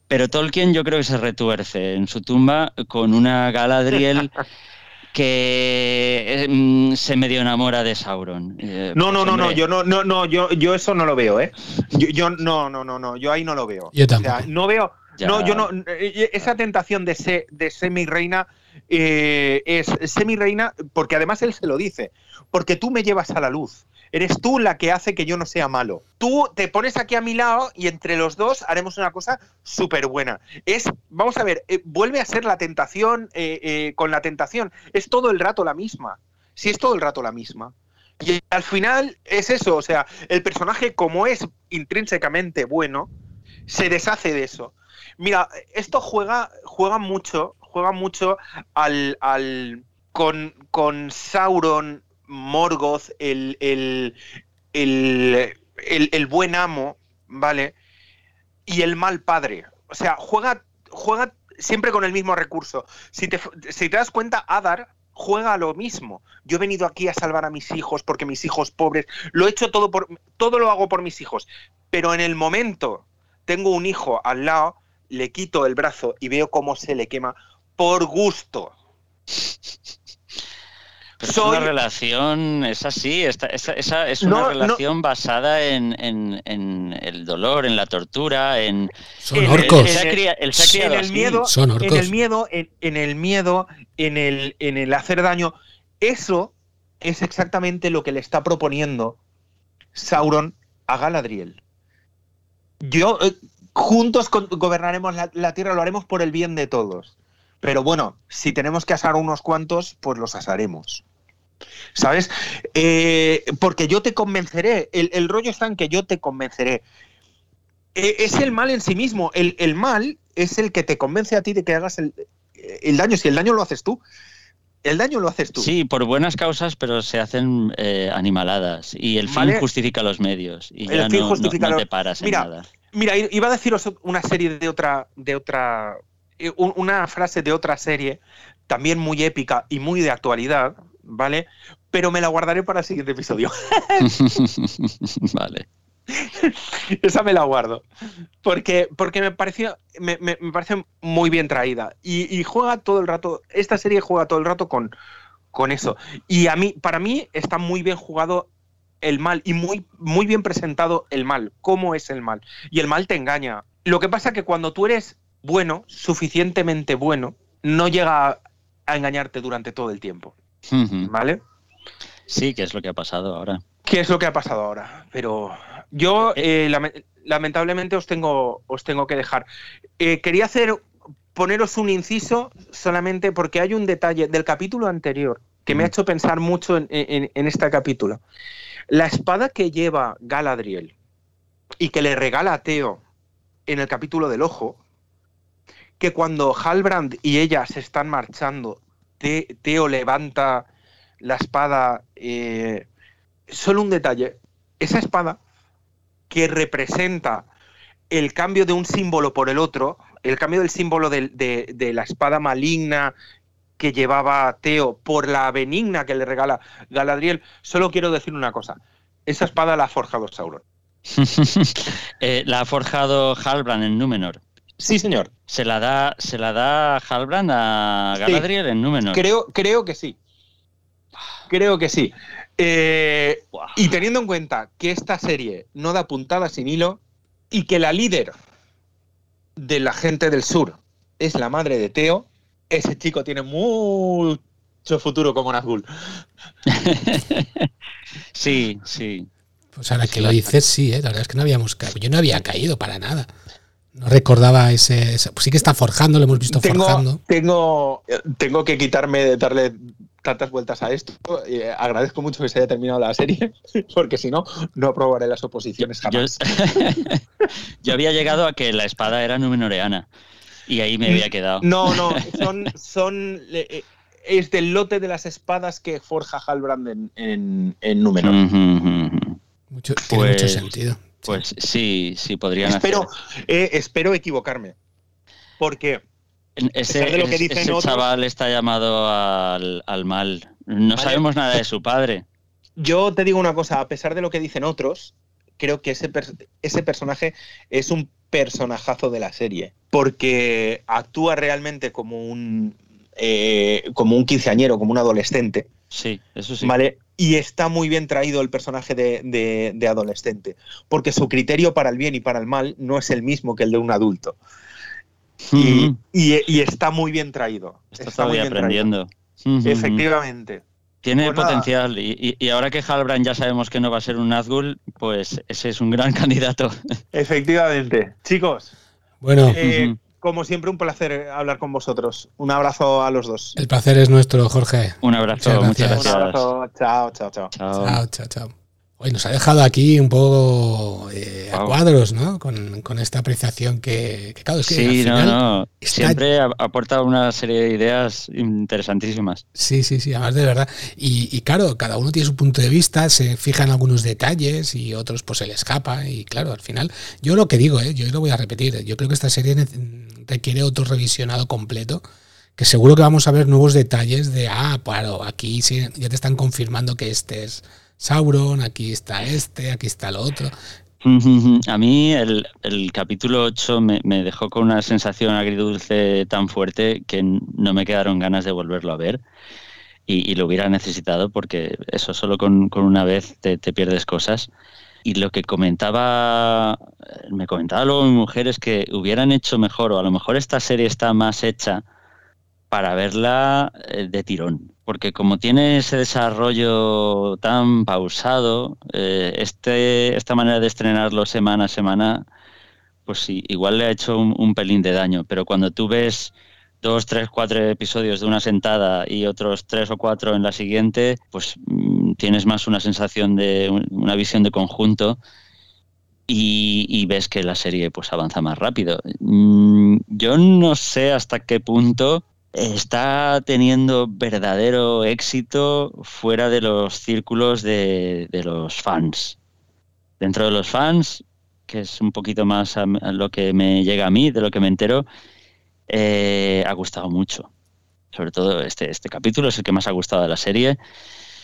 Pero Tolkien yo creo que se retuerce en su tumba con una Galadriel que mm, se medio enamora de Sauron. Eh, no, no, no, no, yo no, no, no, yo, yo eso no lo veo, ¿eh? Yo, no, no, no, no, yo ahí no lo veo. Yo tampoco. no veo, no, yo no, eh, esa tentación de, ser, de semi-reina eh, es semi-reina porque además él se lo dice, porque tú me llevas a la luz. Eres tú la que hace que yo no sea malo. Tú te pones aquí a mi lado y entre los dos haremos una cosa súper buena. Es, vamos a ver, eh, vuelve a ser la tentación con la tentación. Es todo el rato la misma. Si es todo el rato la misma. Y al final es eso, o sea, el personaje como es intrínsecamente bueno, se deshace de eso. Mira, esto juega, juega mucho, juega mucho al, al con, con Sauron, Morgoth, el, el, el, buen amo, ¿vale? Y el mal padre. O sea, juega, juega siempre con el mismo recurso. Si te, si te das cuenta, Adar juega lo mismo. Yo he venido aquí a salvar a mis hijos porque mis hijos pobres, lo he hecho todo por todo lo hago por mis hijos, pero en el momento tengo un hijo al lado, le quito el brazo y veo cómo se le quema por gusto. Pero es una relación, es así, esa, es una relación basada en, el dolor, en la tortura, en... Son orcos. en el miedo, En el miedo, en, el miedo, en el, en el hacer daño. Eso es exactamente lo que le está proponiendo Sauron a Galadriel. Yo, eh, juntos gobernaremos la, tierra, lo haremos por el bien de todos. Pero bueno, si tenemos que asar unos cuantos, pues los asaremos. ¿Sabes? Eh, porque yo te convenceré. El, rollo está en que yo te convenceré. E, es el mal en sí mismo. El, mal es el que te convence a ti de que hagas el, daño. Si el daño lo haces tú, el daño lo haces tú. Sí, por buenas causas, pero se hacen eh, animaladas. Y el fin justifica los medios. Y ya no, te paras en nada. Mira, iba a deciros una serie de otra, de otra, una frase de otra serie, también muy épica y muy de actualidad, ¿vale? Pero me la guardaré para el siguiente episodio. vale. Esa me la guardo. Porque, porque me, pareció, me, parece muy bien traída. Y, juega todo el rato, esta serie juega todo el rato con, con eso. Y a mí, para mí está muy bien jugado el mal y muy, muy bien presentado el mal, cómo es el mal. Y el mal te engaña. Lo que pasa es que cuando tú eres bueno, suficientemente bueno, no llega a, engañarte durante todo el tiempo. ¿Vale? Sí, que es lo que ha pasado ahora. ¿Qué es lo que ha pasado ahora? Pero yo, eh, lamentablemente, os tengo, os tengo que dejar. Eh, quería hacer, poneros un inciso solamente porque hay un detalle del capítulo anterior que me ha hecho pensar mucho en, en este capítulo. La espada que lleva Galadriel y que le regala a Teo en el capítulo del ojo, que cuando Halbrand y ella se están marchando, Teo levanta la espada. Eh, solo un detalle. Esa espada que representa el cambio de un símbolo por el otro, el cambio del símbolo de, de, la espada maligna que llevaba Teo por la benigna que le regala Galadriel, solo quiero decir una cosa. Esa espada la ha forjado Sauron. Eh, la ha forjado Halbrand en Númenor. Sí, señor. ¿Se la da, se la da Halbrand a Galadriel en Númenor? Creo, creo que sí. Creo que sí. Eh, y teniendo en cuenta que esta serie no da puntada sin hilo y que la líder de la gente del sur. Es la madre de Teo. Ese chico tiene mucho futuro como Nazgul. sí, sí. Pues ahora que lo dices, sí, ¿eh? la verdad es que no habíamos caído. Yo no había caído para nada. No recordaba ese, Pues sí que está forjando, lo hemos visto forjando. Tengo, tengo que quitarme de darle tantas vueltas a esto. Eh, agradezco mucho que se haya terminado la serie, porque si no, no aprobaré las oposiciones jamás. Yo, había llegado a que la espada era numenoreana y ahí me había quedado. No, no, son, son eh, es del lote de las espadas que forja Halbrand en, en, en Númenor. mucho, tiene mucho pues, sentido. Pues sí, sí, podrían espero, eh, espero equivocarme. Porque ese, chaval está llamado al, mal. No sabemos nada de su padre. Yo te digo una cosa, a pesar de lo que dicen otros, creo que ese, ese personaje es un personajazo de la serie. Porque actúa realmente como un. Eh, como un quinceañero, como un adolescente. Sí, eso sí. ¿Vale? Y está muy bien traído el personaje de, adolescente. Porque su criterio para el bien y para el mal no es el mismo que el de un adulto. y, está muy bien traído. está, muy aprendiendo. Efectivamente. Tiene pues potencial y, ahora que Halbrand ya sabemos que no va a ser un Nazgul, pues ese es un gran candidato. Efectivamente. Chicos, bueno, eh, como siempre un placer hablar con vosotros. Un abrazo a los dos. El placer es nuestro, Jorge. Un abrazo, muchas gracias. Un abrazo, chao, chao, chao. Chao, chao, chao. Hoy nos ha dejado aquí un poco eh, a cuadros, ¿no? Con, esta apreciación que, claro, es que sí, no, no. Siempre aporta una serie de ideas interesantísimas. Sí, sí, sí, además de verdad. Y, claro, cada uno tiene su punto de vista, se fija en algunos detalles y otros pues se le escapa. Y claro, al final, yo lo que digo, ¿eh? yo lo voy a repetir, yo creo que esta serie requiere otro revisionado completo que seguro que vamos a ver nuevos detalles de, ah, claro, aquí sí, ya te están confirmando que este es Sauron, aquí está este, aquí está el otro. A mí el, capítulo 8 me, dejó con una sensación agridulce tan fuerte que no me quedaron ganas de volverlo a ver y, lo hubiera necesitado porque eso solo con, una vez te, pierdes cosas. Y lo que comentaba, me comentaba luego mi mujer es que hubieran hecho mejor o a lo mejor esta serie está más hecha para verla eh, de tirón porque como tiene ese desarrollo tan pausado, eh, este, esta manera de estrenarlo semana a semana, pues sí, igual le ha hecho un, pelín de daño, pero cuando tú ves dos, tres, cuatro episodios de una sentada y otros tres o cuatro en la siguiente, pues mm, tienes más una sensación de una visión de conjunto y, ves que la serie pues avanza más rápido. Mm, yo no sé hasta qué punto está teniendo verdadero éxito fuera de los círculos de, los fans. Dentro de los fans, que es un poquito más a, lo que me llega a mí, de lo que me entero, eh, ha gustado mucho. Sobre todo este, este capítulo es el que más ha gustado de la serie.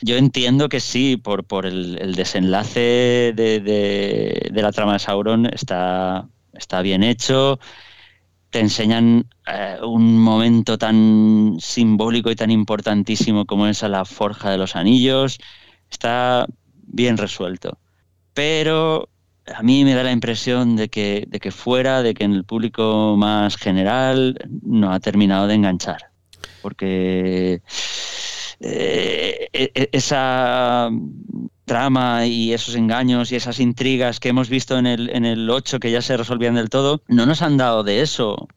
Yo entiendo que sí, por, por el, desenlace de, de, la trama de Sauron está, está bien hecho te enseñan eh, un momento tan simbólico y tan importantísimo como es la forja de los anillos. Está bien resuelto. Pero a mí me da la impresión de que, de que fuera, de que en el público más general no ha terminado de enganchar. Porque eh, e, e, esa trama y esos engaños y esas intrigas que hemos visto en el, en el 8 que ya se resolvían del todo, no nos han dado de eso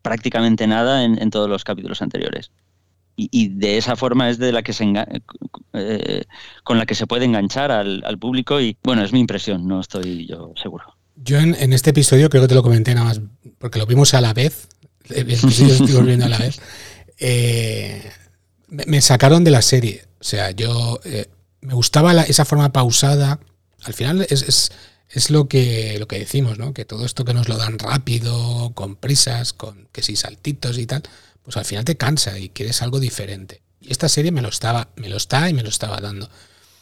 prácticamente nada en, todos los capítulos anteriores. Y, de esa forma es de la que se eh, con la que se puede enganchar al, público y bueno, es mi impresión, no estoy yo seguro. Yo en, este episodio creo que te lo comenté nada más, porque lo vimos a la vez, el estoy volviendo a la vez, eh, me, sacaron de la serie. O sea, yo eh, me gustaba esa forma pausada. Al final es, es, lo, que, lo que decimos, ¿no? Que todo esto que nos lo dan rápido, con prisas, con que si saltitos y tal, pues al final te cansa y quieres algo diferente. Y esta serie me lo estaba, me lo está y me lo estaba dando.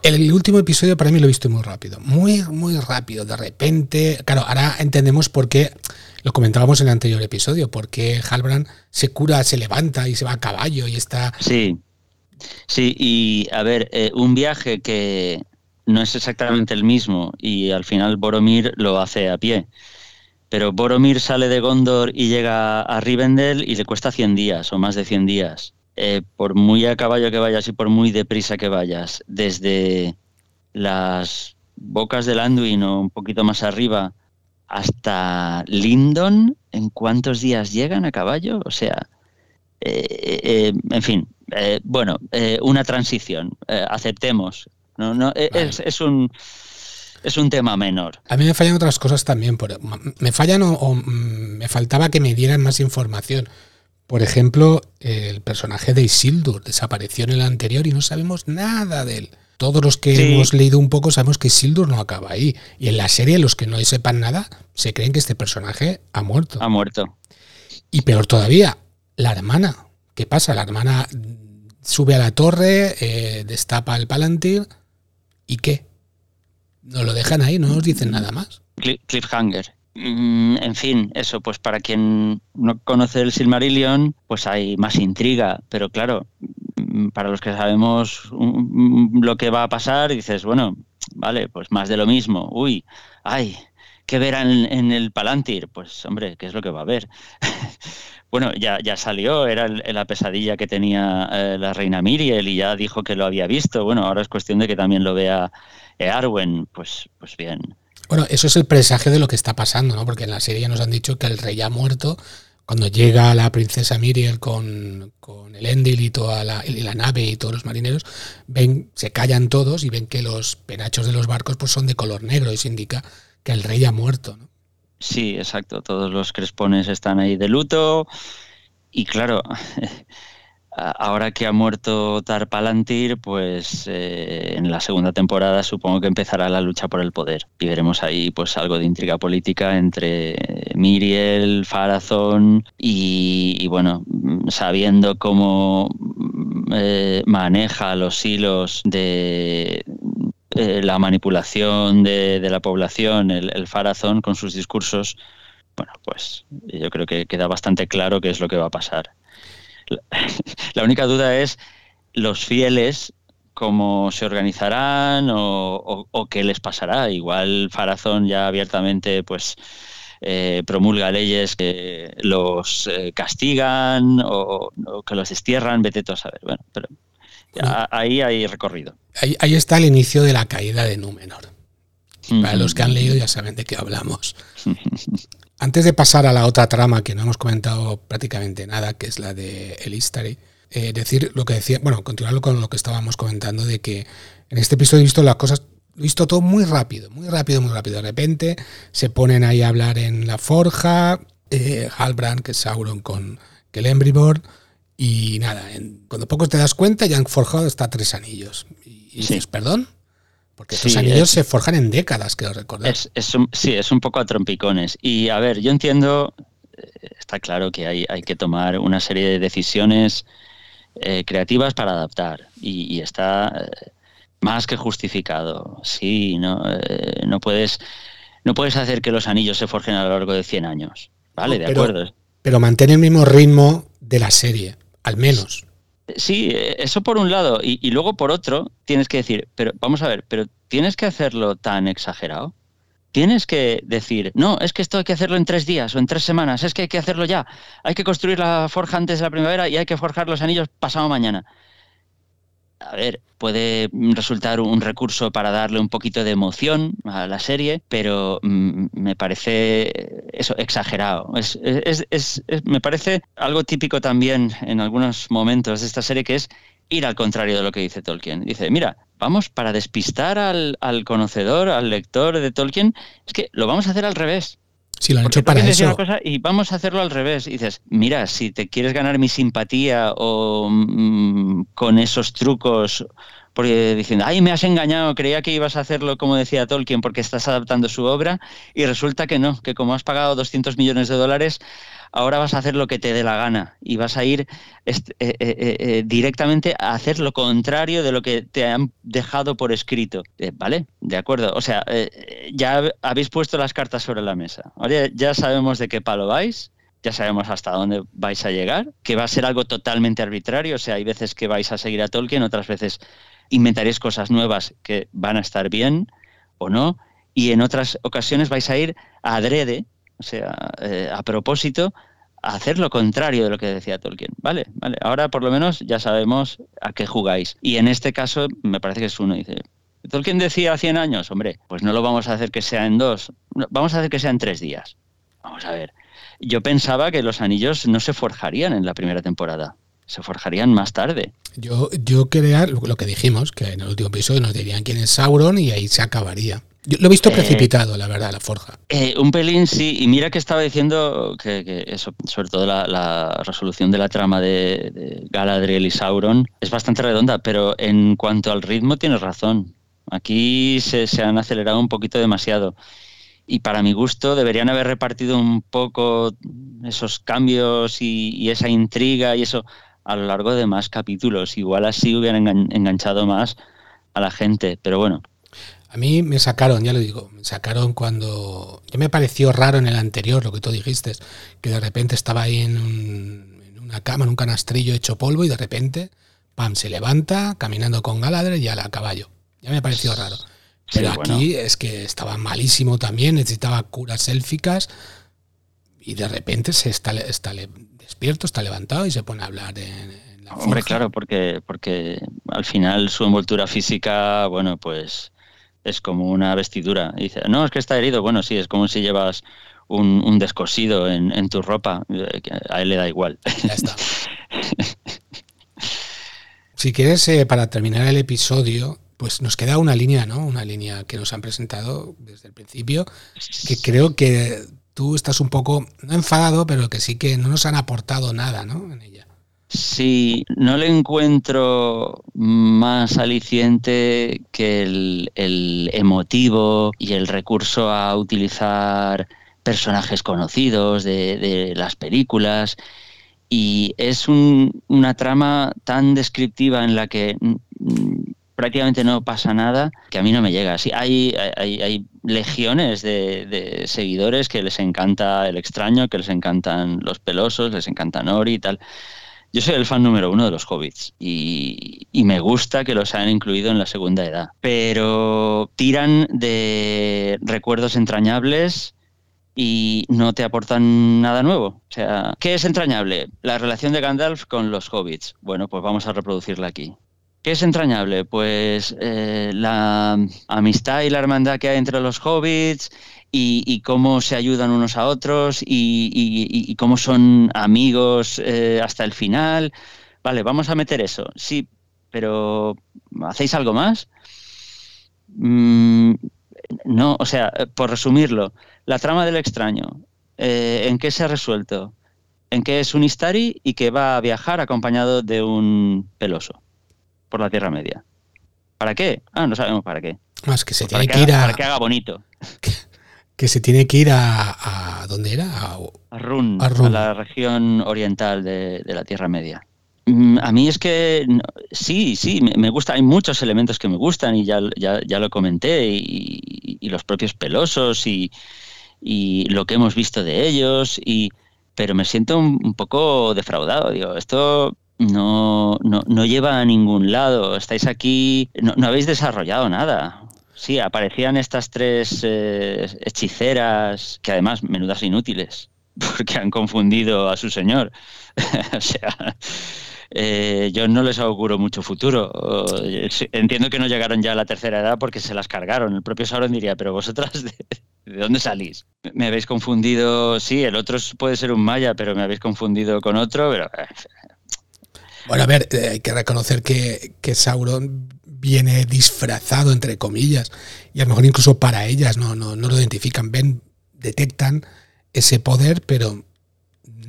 El último episodio para mí lo he visto muy rápido, muy, muy rápido. De repente, claro, ahora entendemos por qué, lo comentábamos en el anterior episodio, por qué Halbrand se cura, se levanta y se va a caballo y está... Sí, Sí, y a ver, eh, un viaje que no es exactamente el mismo y al final Boromir lo hace a pie. pero Boromir sale de Gondor y llega a Rivendell y le cuesta 100 días o más de 100 días. Eh, por muy a caballo que vayas y por muy deprisa que vayas, desde las bocas del Anduin o un poquito más arriba hasta Lindon, ¿en cuántos días llegan a caballo? O sea, eh, en fin, bueno, una transición, aceptemos. No, no, es, un es un tema menor. A mí me fallan otras cosas también. me fallan o, me faltaba que me dieran más información. Por ejemplo, el personaje de Isildur desapareció en el anterior y no sabemos nada de él. Todos los que hemos leído un poco sabemos que Isildur no acaba ahí. Y en la serie, los que no sepan nada, se creen que este personaje ha muerto. Ha muerto. Y peor todavía, la hermana. ¿Qué pasa? La hermana sube a la torre, eh, destapa el Palantir. ¿Y qué? Nos lo dejan ahí, no nos dicen nada más. Cliffhanger. Mm, en fin, eso, pues para quien no conoce el Silmarillion, pues hay más intriga, pero claro, mm, para los que sabemos mm, lo que va a pasar, dices, bueno, vale, pues más de lo mismo. Uy, ay, ¿qué verán en, el Palantir? Pues hombre, ¿qué es lo que va a ver? bueno, ya, ya salió, era la pesadilla que tenía eh, la reina Miriel y ya dijo que lo había visto. Bueno, ahora es cuestión de que también lo vea Arwen, pues, pues bien. Bueno, eso es el presagio de lo que está pasando, ¿no? Porque en la serie nos han dicho que el rey ha muerto. Cuando llega la princesa Miriel con, el Endil y toda la, y la, nave y todos los marineros, ven, se callan todos y ven que los penachos de los barcos pues, son de color negro. Eso indica que el rey ha muerto, ¿no? Sí, exacto. Todos los crespones están ahí de luto. Y claro, ahora que ha muerto Tarpalantir, pues eh, en la segunda temporada supongo que empezará la lucha por el poder y veremos ahí pues algo de intriga política entre Miriel, Farazón y, bueno, sabiendo cómo eh, maneja los hilos de eh, la manipulación de, la población, el, el Farazón con sus discursos, bueno, pues yo creo que queda bastante claro qué es lo que va a pasar. La única duda es los fieles cómo se organizarán o, qué les pasará. Igual Farazón ya abiertamente pues eh, promulga leyes que los eh, castigan o, que los destierran, vete tú a saber. Bueno, pero ahí hay recorrido. Ahí, está el inicio de la caída de Númenor. Para los que han leído ya saben de qué hablamos. Antes de pasar a la otra trama que no hemos comentado prácticamente nada, que es la de el History, eh, decir lo que decía, bueno, continuarlo con lo que estábamos comentando de que en este episodio he visto las cosas, he visto todo muy rápido, muy rápido, muy rápido. De repente se ponen ahí a hablar en la forja, eh, Halbrand, que es Sauron con Celebrimbor, y nada, en, cuando poco te das cuenta ya han forjado hasta tres anillos. Y, dices, ¿perdón? Porque estos anillos se forjan en décadas, creo recordar. Es, sí, es un poco a trompicones. Y a ver, yo entiendo, eh, está claro que hay, hay que tomar una serie de decisiones eh, creativas para adaptar. Y, está eh, más que justificado. Sí, no, no, puedes, no puedes hacer que los anillos se forjen a lo largo de 100 años. Vale, de acuerdo. Pero mantén el mismo ritmo de la serie, al menos. Sí, eso por un lado. Y, luego por otro, tienes que decir, pero vamos a ver, pero tienes que hacerlo tan exagerado. Tienes que decir, no, es que esto hay que hacerlo en tres días o en tres semanas, es que hay que hacerlo ya. Hay que construir la forja antes de la primavera y hay que forjar los anillos pasado mañana a ver, puede resultar un recurso para darle un poquito de emoción a la serie, pero mm, me parece eso exagerado. Me parece algo típico también en algunos momentos de esta serie que es ir al contrario de lo que dice Tolkien. Dice, mira, vamos para despistar al conocedor, al lector de Tolkien, es que lo vamos a hacer al revés. Sí, lo han hecho para eso. y vamos a hacerlo al revés. Y dices, mira, si te quieres ganar mi simpatía o mm, con esos trucos, porque diciendo, ay, me has engañado, creía que ibas a hacerlo como decía Tolkien porque estás adaptando su obra, y resulta que no, que como has pagado 200 millones de dólares, ahora vas a hacer lo que te dé la gana y vas a ir eh, eh, eh, directamente a hacer lo contrario de lo que te han dejado por escrito. ¿Vale? De acuerdo. O sea, ya habéis puesto las cartas sobre la mesa. ya sabemos de qué palo vais. Ya sabemos hasta dónde vais a llegar, que va a ser algo totalmente arbitrario, o sea, hay veces que vais a seguir a Tolkien, otras veces inventaréis cosas nuevas que van a estar bien o no, y en otras ocasiones vais a ir a adrede o sea, eh, a propósito, hacer lo contrario de lo que decía Tolkien. Vale, vale, ahora por lo menos ya sabemos a qué jugáis. Y en este caso me parece que es uno, dice, Tolkien decía 100 años, hombre, pues no lo vamos a hacer que sea en dos, vamos a hacer que sea en tres días. Vamos a ver. Yo pensaba que los anillos no se forjarían en la primera temporada, se forjarían más tarde. Yo, yo quería lo que dijimos, que en el último episodio nos dirían quién es Sauron y ahí se acabaría. Yo lo he visto eh, precipitado, la verdad, la forja. Eh, un pelín sí, y mira que estaba diciendo que, eso, sobre todo la, resolución de la trama de, Galadriel y Sauron es bastante redonda, pero en cuanto al ritmo tienes razón. Aquí se, han acelerado un poquito demasiado. Y para mi gusto deberían haber repartido un poco esos cambios y, esa intriga y eso a lo largo de más capítulos. Igual así hubieran enganchado más a la gente. Pero bueno, a mí me sacaron, ya lo digo, me sacaron cuando... Ya me pareció raro en el anterior, lo que tú dijiste, que de repente estaba ahí en, una cama, en un canastrillo hecho polvo y de repente, pam, se levanta caminando con Galadriel y a la caballo. Ya me pareció raro. Pero aquí es que estaba malísimo también, necesitaba curas élficas y de repente se está, está despierto, está levantado y se pone a hablar en, la Hombre, claro, porque, porque al final su envoltura física, bueno, pues es como una vestidura. dice, no, es que está herido. Bueno, sí, es como si llevas un, descosido en, tu ropa. Eh, a él le da igual. Ya está. si quieres, eh, para terminar el episodio, pues nos queda una línea, ¿no? Una línea que nos han presentado desde el principio, que creo que tú estás un poco, no enfadado, pero que sí que no nos han aportado nada, ¿no? En ella. Sí, no le encuentro más aliciente que el, emotivo y el recurso a utilizar personajes conocidos de, las películas. Y es una trama tan descriptiva en la que prácticamente no pasa nada que a mí no me llega. Sí, hay, legiones de, seguidores que les encanta el extraño, que les encantan los pelosos, les encanta Nori y tal. Yo soy el fan número uno de los hobbits y, me gusta que los hayan incluido en la segunda edad, pero tiran de recuerdos entrañables y no te aportan nada nuevo. O sea, ¿qué es entrañable? La relación de Gandalf con los hobbits. Bueno, pues vamos a reproducirla aquí. ¿Qué es entrañable? Pues eh, la amistad y la hermandad que hay entre los hobbits y, cómo se ayudan unos a otros y, cómo son amigos eh, hasta el final. Vale, vamos a meter eso. Sí, pero ¿hacéis algo más? Mm, no, o sea, por resumirlo, la trama del extraño, eh, ¿en qué se ha resuelto? En que es un Istari y que va a viajar acompañado de un peloso por la Tierra Media. ¿Para qué? Ah, no sabemos para qué. Más que se tiene que, ir a... Para que haga bonito. que se tiene que ir a, ¿dónde era? A, Run, a, la región oriental de, la Tierra Media. Mm, a mí es que sí, sí, me, gusta, hay muchos elementos que me gustan y ya, ya, lo comenté, y, los propios pelosos y, lo que hemos visto de ellos, y, pero me siento un, poco defraudado. Digo, esto no, no, lleva a ningún lado, estáis aquí, no habéis desarrollado nada. Sí, aparecían estas tres eh, hechiceras, que además menudas inútiles, porque han confundido a su señor. o sea, eh, yo no les auguro mucho futuro. Entiendo que no llegaron ya a la tercera edad porque se las cargaron. El propio Sauron diría, pero vosotras, ¿de, dónde salís? Me habéis confundido, sí, el otro puede ser un maya, pero me habéis confundido con otro, pero... Eh, bueno, a ver, hay que reconocer que, que Sauron viene disfrazado, entre comillas, y a lo mejor incluso para ellas no, no, no lo identifican, ven, detectan ese poder, pero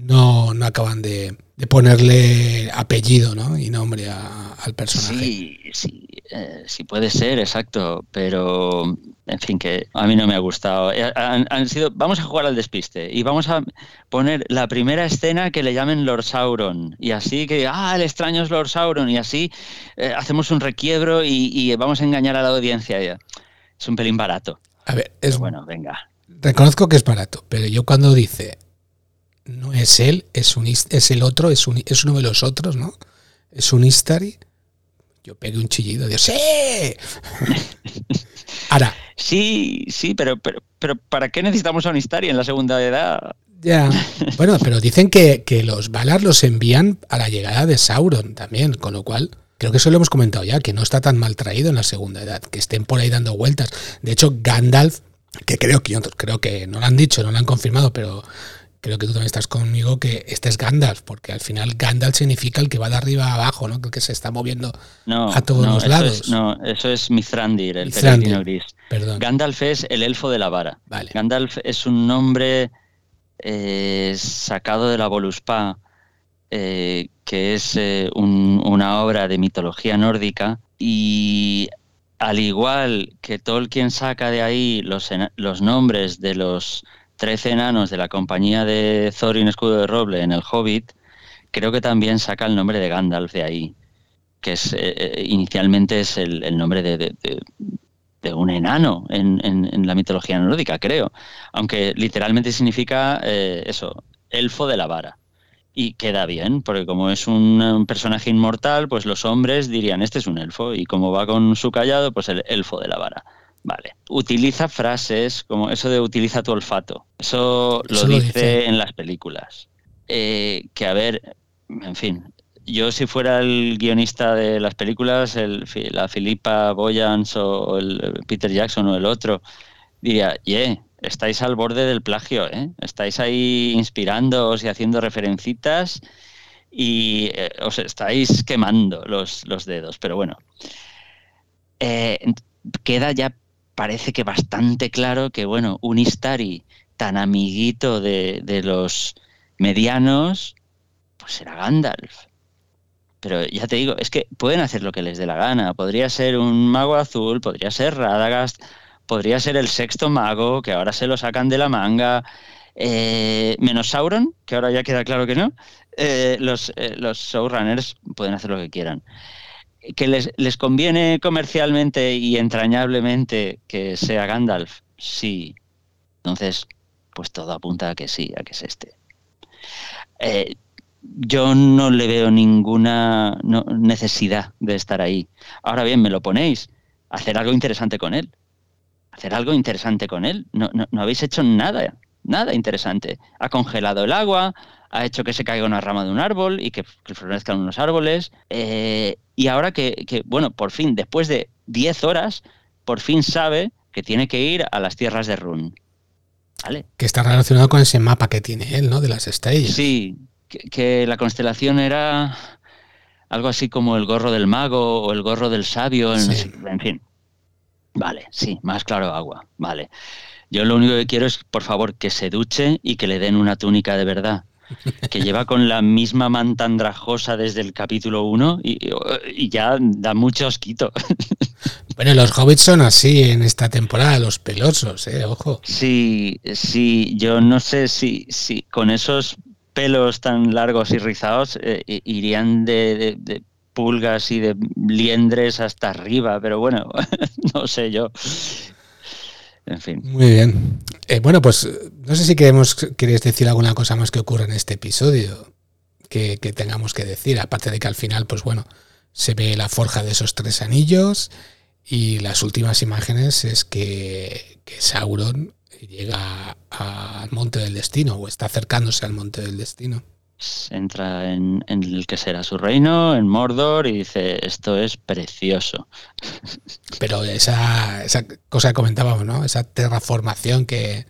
no, no acaban de, de ponerle apellido ¿no? y nombre al personaje. Sí, sí, eh, sí puede ser, exacto, pero en fin, que a mí no me ha gustado. Eh, han, sido, vamos a jugar al despiste y vamos a poner la primera escena que le llamen Lord Sauron y así que, ah, el extraño es Lord Sauron y así eh, hacemos un requiebro y, vamos a engañar a la audiencia. Ya. Es un pelín barato. A ver, es bueno, venga. Reconozco que es barato, pero yo cuando dice no es él, es, un, es el otro, es, un, es uno de los otros, ¿no? Es un Istari. Yo pegué un chillido, Dios, ¡sí! Ahora, Sí, sí, pero, pero, pero ¿para qué necesitamos a un Istari en la segunda edad? Ya. Bueno, pero dicen que, que los Valar los envían a la llegada de Sauron también, con lo cual creo que eso lo hemos comentado ya, que no está tan mal traído en la segunda edad, que estén por ahí dando vueltas. De hecho, Gandalf, que creo que creo que no lo han dicho, no lo han confirmado, pero creo que tú también estás conmigo que este es Gandalf, porque al final Gandalf significa el que va de arriba a abajo, ¿no? El que se está moviendo a todos los lados. no, eso es Mithrandir, el peregrino gris. Perdón. Gandalf es el elfo de la vara. Gandalf es un nombre eh, sacado de la Voluspa, eh, que es eh, una obra de mitología nórdica, y al igual que Tolkien saca de ahí los, los nombres de los trece enanos de la compañía de Thorin Escudo de Roble en el Hobbit, creo que también saca el nombre de Gandalf de ahí, que es inicialmente es el, nombre de, de un enano en, la mitología nórdica, creo. Aunque literalmente significa eh, eso, elfo de la vara. Y queda bien, porque como es un, personaje inmortal, pues los hombres dirían, este es un elfo. Y como va con su callado, pues el elfo de la vara. Vale. Utiliza frases como eso de utiliza tu olfato. Eso, lo, dice, en las películas. Eh, que a ver, en fin, yo si fuera el guionista de las películas, el, la Filipa Boyans o el Peter Jackson o el otro, diría, yeah, estáis al borde del plagio, ¿eh? estáis ahí inspirándoos y haciendo referencitas y eh, os estáis quemando los, los dedos. Pero bueno, eh, queda ya, parece que bastante claro que, bueno, un Istari tan amiguito de, de los medianos, pues será Gandalf. Pero ya te digo, es que pueden hacer lo que les dé la gana. Podría ser un mago azul, podría ser Radagast, podría ser el sexto mago, que ahora se lo sacan de la manga. Eh, menos Sauron, que ahora ya queda claro que no. Eh, los, eh, los showrunners pueden hacer lo que quieran. ¿Que les, les conviene comercialmente y entrañablemente que sea Gandalf? Sí. Entonces, pues todo apunta a que sí, a que es este. Eh, yo no le veo ninguna necesidad de estar ahí. Ahora bien, me lo ponéis, hacer algo interesante con él. Hacer algo interesante con él. No, no, habéis hecho nada, nada interesante. Ha congelado el agua, ha hecho que se caiga una rama de un árbol y que, florezcan unos árboles. Eh, y ahora que, que, bueno, por fin, después de 10 horas, por fin sabe que tiene que ir a las tierras de Run. ¿Vale? Que está relacionado con ese mapa que tiene él, ¿no? De las estrellas. Sí, que, la constelación era algo así como el gorro del mago o el gorro del sabio, en, fin. Vale, sí, más claro agua, vale. Yo lo único que quiero es, por favor, que se duche y que le den una túnica de verdad. Que lleva con la misma manta andrajosa desde el capítulo 1 y, ya da mucho osquito. Bueno, los hobbits son así en esta temporada, los pelosos, eh, ojo. Sí, sí, yo no sé si, si con esos pelos tan largos y rizados eh, irían de, pulgas y de liendres hasta arriba, pero bueno, no sé yo. En fin. Muy bien. Eh, bueno, pues no sé si queremos, queréis decir alguna cosa más que ocurra en este episodio que, tengamos que decir, aparte de que al final, pues bueno, se ve la forja de esos tres anillos y las últimas imágenes es que, que Sauron llega al Monte del Destino o está acercándose al Monte del Destino. Entra en, el que será su reino, en Mordor, y dice, esto es precioso. Pero esa, esa cosa que comentábamos, ¿no? Esa terraformación que,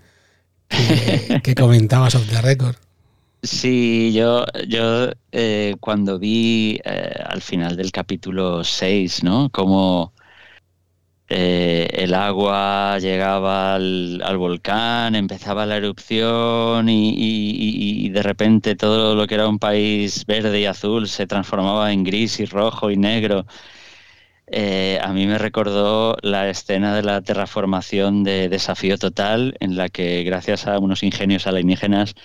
que, comentabas off the record. Sí, yo, yo eh, cuando vi eh, al final del capítulo 6, ¿no? Como eh, el agua llegaba al, volcán, empezaba la erupción y, de repente todo lo que era un país verde y azul se transformaba en gris y rojo y negro. Eh, a mí me recordó la escena de la terraformación de Desafío Total, en la que gracias a unos ingenios alienígenas,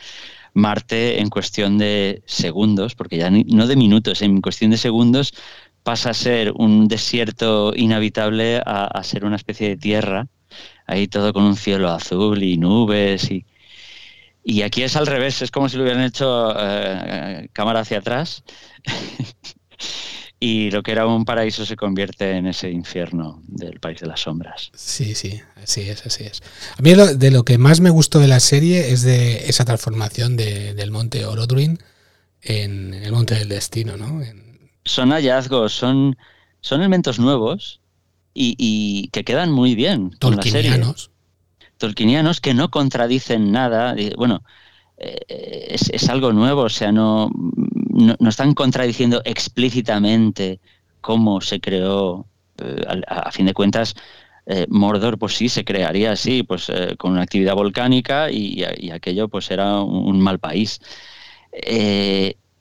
Marte en cuestión de segundos, porque ya no de minutos, en cuestión de segundos pasa a ser un desierto inhabitable a, ser una especie de tierra, ahí todo con un cielo azul y nubes y, y aquí es al revés, es como si lo hubieran hecho eh, cámara hacia atrás y lo que era un paraíso se convierte en ese infierno del país de las sombras. Sí, sí, así es, así es. A mí lo, de lo que más me gustó de la serie es de esa transformación de, del monte Orodruin en, el monte del destino, ¿no? Son hallazgos, son, son elementos nuevos y, que quedan muy bien con la serie. Tolkienianos que no contradicen nada. Bueno, eh, es, es, algo nuevo, o sea, no, no, están contradiciendo explícitamente cómo se creó, eh, a, fin de cuentas, eh, Mordor pues sí se crearía así, pues eh, con una actividad volcánica y, aquello pues era un, mal país.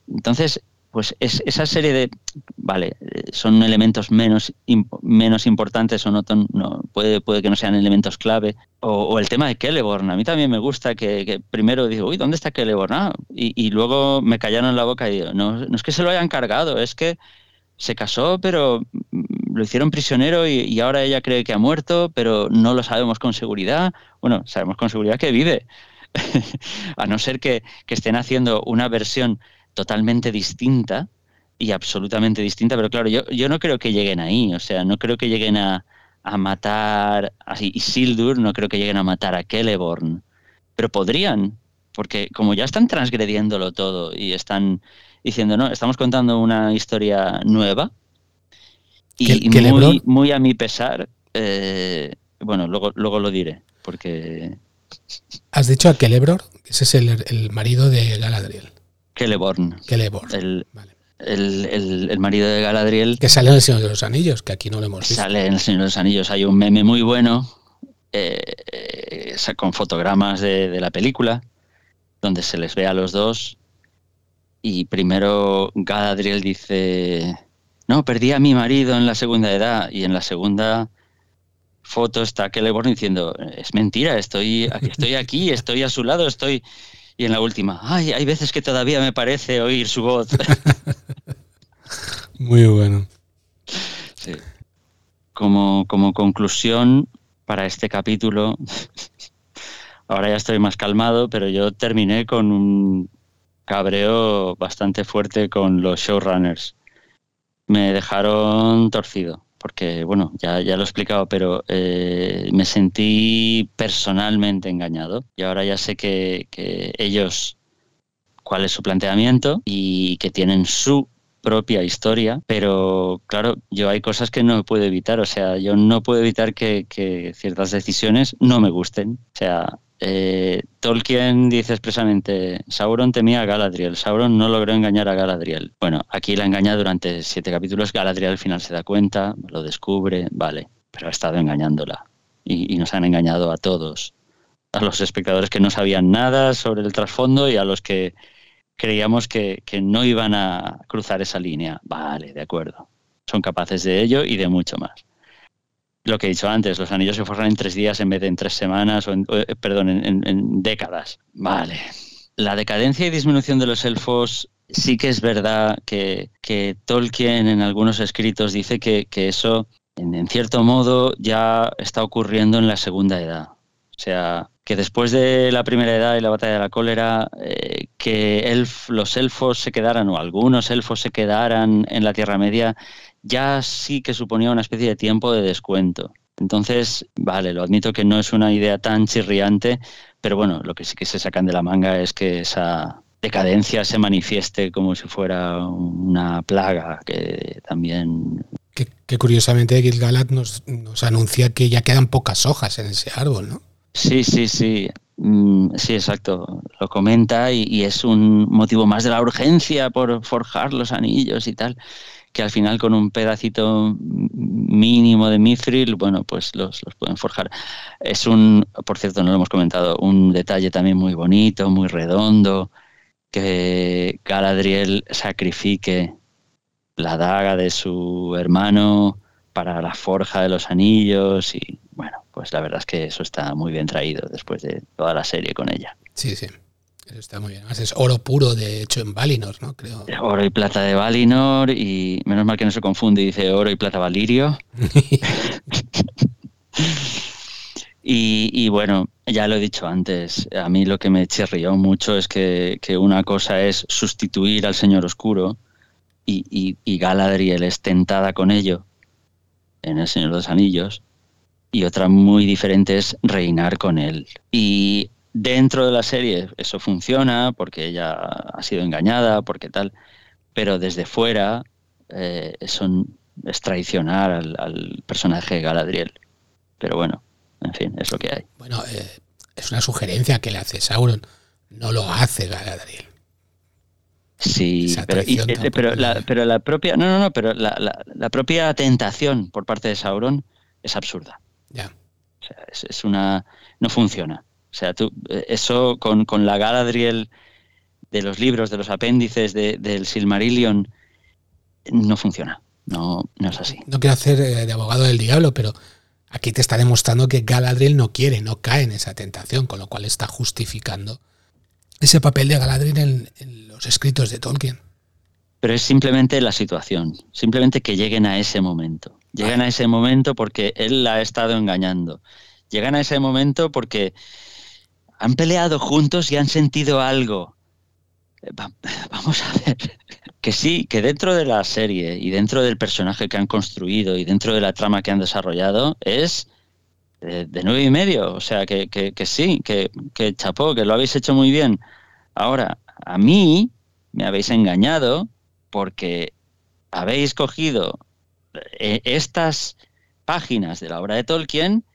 entonces, pues es, esa serie de, vale, son elementos menos, menos importantes o no, no puede, puede que no sean elementos clave. O, el tema de Celeborn, a mí también me gusta que, primero digo, uy, ¿dónde está Celeborn? Ah, y, luego me callaron la boca y digo, no, no es que se lo hayan cargado, es que se casó, pero mm, lo hicieron prisionero y, ahora ella cree que ha muerto, pero no lo sabemos con seguridad. Bueno, sabemos con seguridad que vive. a no ser que, que, estén haciendo una versión totalmente distinta y absolutamente distinta, pero claro, yo, yo no creo que lleguen ahí, o sea, no creo que lleguen a, a matar a Isildur, no creo que lleguen a matar a Celeborn, pero podrían, porque como ya están transgrediéndolo todo y están diciendo, no, estamos contando una historia nueva y, muy, muy, a mi pesar, eh, bueno, luego, luego lo diré, porque... Has dicho a Celebror, ese es el, el marido de Galadriel. Celeborn. Celeborn. El, el, marido de Galadriel. Que sale en El Señor de los Anillos, que aquí no lo hemos visto. Sale en El Señor de los Anillos. Hay un meme muy bueno eh, con fotogramas de, la película, donde se les ve a los dos. Y primero Galadriel dice: No, perdí a mi marido en la segunda edad. Y en la segunda foto está Celeborn diciendo: Es mentira, estoy, estoy aquí, estoy a su lado, estoy. Y en la última, ay, hay veces que todavía me parece oír su voz. Muy bueno. Sí. Como, como conclusión para este capítulo, ahora ya estoy más calmado, pero yo terminé con un cabreo bastante fuerte con los showrunners. Me dejaron torcido porque, bueno, ya, ya lo he explicado, pero eh, me sentí personalmente engañado. Y ahora ya sé que, ellos, cuál es su planteamiento y que tienen su propia historia, pero claro, yo hay cosas que no puedo evitar, o sea, yo no puedo evitar que, que ciertas decisiones no me gusten, o sea, eh, Tolkien dice expresamente, Sauron temía a Galadriel, Sauron no logró engañar a Galadriel. Bueno, aquí la engaña durante siete capítulos, Galadriel al final se da cuenta, lo descubre, vale, pero ha estado engañándola. Y, nos han engañado a todos, a los espectadores que no sabían nada sobre el trasfondo y a los que creíamos que, que no iban a cruzar esa línea. Vale, de acuerdo. Son capaces de ello y de mucho más lo que he dicho antes, los anillos se forjan en tres días en vez de en tres semanas, o en, eh, perdón, en, décadas. Vale. La decadencia y disminución de los elfos sí que es verdad que, Tolkien en algunos escritos dice que, eso, en, cierto modo, ya está ocurriendo en la segunda edad. O sea, que después de la primera edad y la batalla de la cólera, eh, que los elfos se quedaran, o algunos elfos se quedaran en la Tierra Media, ya sí que suponía una especie de tiempo de descuento. Entonces, vale, lo admito que no es una idea tan chirriante, pero bueno, lo que sí que se sacan de la manga es que esa decadencia se manifieste como si fuera una plaga que también... Que, curiosamente Gilgalad nos, nos anuncia que ya quedan pocas hojas en ese árbol, ¿no? Sí, sí, sí. Mm, sí, exacto. Lo comenta y, es un motivo más de la urgencia por forjar los anillos y tal que al final con un pedacito mínimo de mithril, bueno, pues los, pueden forjar. Es un, por cierto, no lo hemos comentado, un detalle también muy bonito, muy redondo, que Galadriel sacrifique la daga de su hermano para la forja de los anillos y bueno, pues la verdad es que eso está muy bien traído después de toda la serie con ella. Sí, sí. Eso está muy bien. Además es oro puro, de hecho, en Valinor, ¿no? Creo. Oro y plata de Valinor y menos mal que no se confunde, dice oro y plata Valirio. y, bueno, ya lo he dicho antes, a mí lo que me chirrió mucho es que, una cosa es sustituir al Señor Oscuro y, y, Galadriel es tentada con ello en El Señor de los Anillos, y otra muy diferente es reinar con él. Y dentro de la serie eso funciona porque ella ha sido engañada, porque tal, pero desde fuera eh, es traicionar al, personaje de Galadriel. Pero bueno, en fin, es lo que hay. Bueno, eh, es una sugerencia que le hace Sauron, no lo hace Galadriel. Sí, pero, eh, pero, la, pero, la, propia, no, no, no, pero la, la, propia tentación por parte de Sauron es absurda. Ya. O sea, es, una, no funciona. O sea, tú, eh, eso con, con, la Galadriel de los libros, de los apéndices del Silmarillion, no funciona. No, no es así. No quiero hacer eh, de abogado del diablo, pero aquí te está demostrando que Galadriel no quiere, no cae en esa tentación, con lo cual está justificando ese papel de Galadriel en, los escritos de Tolkien. Pero es simplemente la situación, simplemente que lleguen a ese momento. Llegan a ese momento porque él la ha estado engañando. Llegan a ese momento porque han peleado juntos y han sentido algo. Eh, vamos a ver. Que sí, que dentro de la serie y dentro del personaje que han construido y dentro de la trama que han desarrollado es de, nueve y medio. O sea, que, sí, que, que chapó, que lo habéis hecho muy bien. Ahora, a mí me habéis engañado porque habéis cogido eh, estas páginas de la obra de Tolkien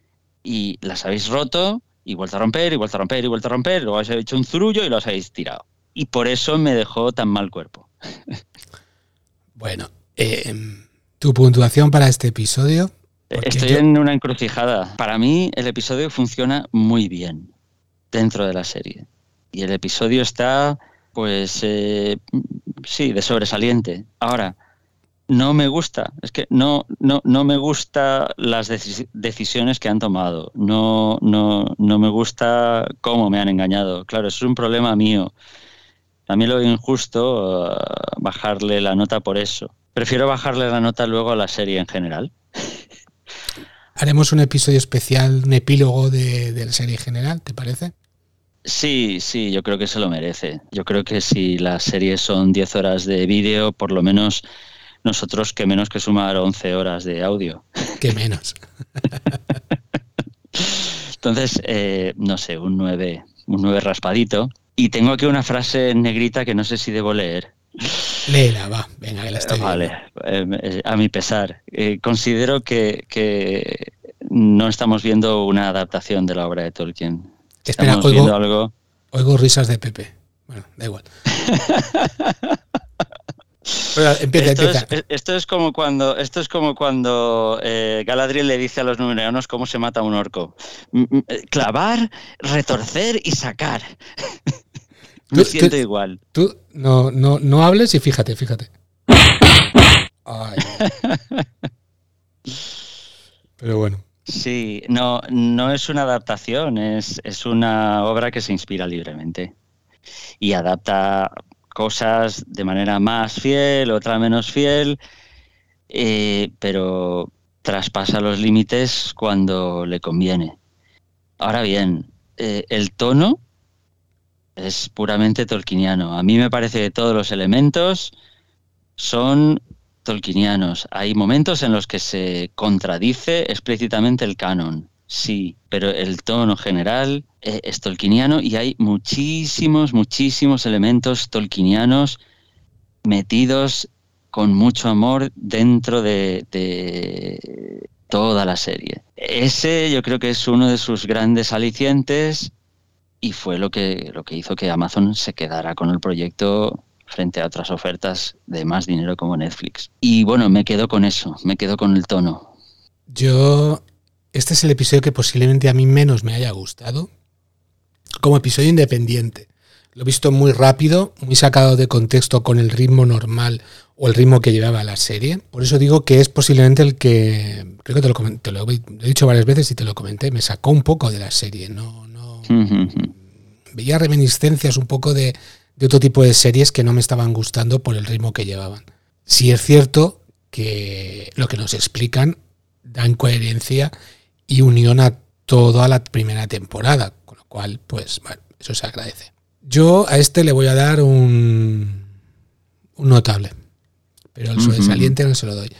y las habéis roto y vuelto a romper y vuelto a romper y vuelto a romper, luego habéis hecho un zurullo y los habéis tirado. Y por eso me dejó tan mal cuerpo. bueno, eh, tu puntuación para este episodio Estoy en una encrucijada. Para mí el episodio funciona muy bien dentro de la serie. Y el episodio está, pues, eh, sí, de sobresaliente. Ahora, no me gusta, es que no, no, no me gusta las decisiones que han tomado. No, no, no me gusta cómo me han engañado. Claro, eso es un problema mío. A mí lo injusto uh, bajarle la nota por eso. Prefiero bajarle la nota luego a la serie en general. haremos un episodio especial, un epílogo de, la serie general, ¿te parece? Sí, sí, yo creo que se lo merece. Yo creo que si las series son 10 horas de vídeo, por lo menos nosotros que menos que sumar 11 horas de audio. Que menos. Entonces, eh, no sé, un 9, un 9 raspadito. Y tengo aquí una frase negrita que no sé si debo leer. Léela, va, venga, que la estoy Vale, eh, a mi pesar. Eh, considero que, no estamos viendo una adaptación de la obra de Tolkien. Espera, estamos viendo algo. Oigo risas de Pepe. Bueno, da igual. empieza, esto, empieza. Es, esto, Es, como cuando, esto es como cuando eh, Galadriel le dice a los numerianos cómo se mata un orco. clavar, retorcer y sacar. Me siento igual. Tú no, no, no hables y fíjate, fíjate. Pero bueno. Sí, no, no es una adaptación, es, es una obra que se inspira libremente y adapta cosas de manera más fiel, otra menos fiel, eh, pero traspasa los límites cuando le conviene. Ahora bien, eh, el tono es puramente tolkiniano. A mí me parece que todos los elementos son tolkinianos. Hay momentos en los que se contradice explícitamente el canon, sí, pero el tono general eh, es tolkiniano y hay muchísimos, muchísimos elementos tolkinianos metidos con mucho amor dentro de, de toda la serie. Ese yo creo que es uno de sus grandes alicientes y fue lo que, lo que hizo que Amazon se quedara con el proyecto frente a otras ofertas de más dinero como Netflix. Y bueno, me quedo con eso, me quedo con el tono. Yo, este es el episodio que posiblemente a mí menos me haya gustado, como episodio independiente. Lo he visto muy rápido, muy sacado de contexto con el ritmo normal o el ritmo que llevaba la serie. Por eso digo que es posiblemente el que, creo que te lo, comenté, lo he dicho varias veces y te lo comenté, me sacó un poco de la serie. No, Veía reminiscencias un poco de, otro tipo de series que no me estaban gustando por el ritmo que llevaban. Sí es cierto que lo que nos explican dan coherencia y unión a toda la primera temporada, con lo cual, pues, bueno, eso se agradece. Yo a este le voy a dar un, un notable. pero el sobresaliente no se lo doy.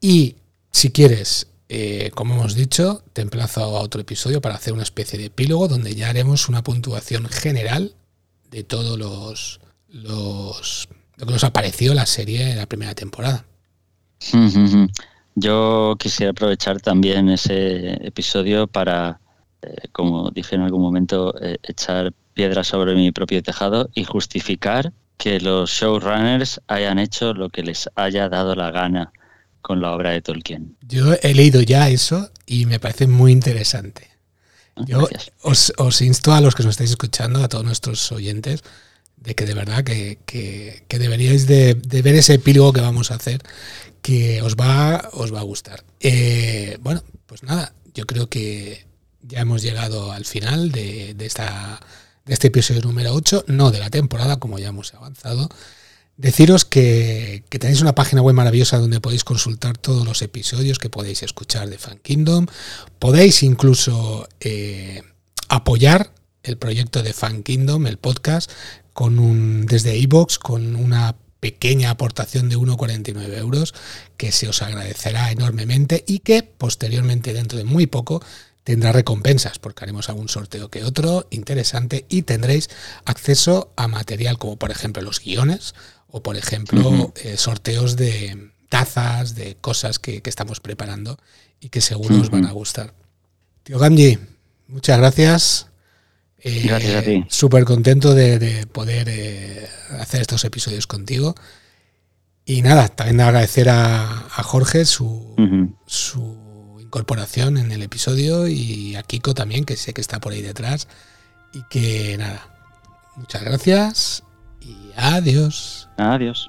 Y si quieres, eh, como hemos dicho, te emplazo a otro episodio para hacer una especie de epílogo donde ya haremos una puntuación general de todos los, los lo que nos apareció la serie de la primera temporada. Yo quisiera aprovechar también ese episodio para, eh, como dije en algún momento, eh, echar piedras sobre mi propio tejado y justificar que los showrunners hayan hecho lo que les haya dado la gana con la obra de Tolkien. Yo he leído ya eso y me parece muy interesante. Ah, Yo os, os, insto a los que nos estáis escuchando, a todos nuestros oyentes, de que de verdad que, que, deberíais de, de, ver ese epílogo que vamos a hacer, que os va, os va a gustar. Eh, bueno, pues nada, yo creo que ya hemos llegado al final de, de, esta, de este episodio número 8, no de la temporada, como ya hemos avanzado. Deciros que, que, tenéis una página web maravillosa donde podéis consultar todos los episodios que podéis escuchar de Fan Kingdom. Podéis incluso eh, apoyar el proyecto de Fan Kingdom, el podcast, con un, desde iBox con una pequeña aportación de 1,49 euros que se os agradecerá enormemente y que posteriormente, dentro de muy poco, tendrá recompensas porque haremos algún sorteo que otro interesante y tendréis acceso a material como por ejemplo los guiones o por ejemplo eh, sorteos de tazas, de cosas que, estamos preparando y que seguro os van a gustar. Tío Gamji, muchas gracias. Gracias a ti. Súper contento de, poder eh, hacer estos episodios contigo. Y nada, también agradecer a, Jorge su, su incorporación en el episodio y a Kiko también, que sé que está por ahí detrás. Y que nada, muchas gracias y adiós. Adiós.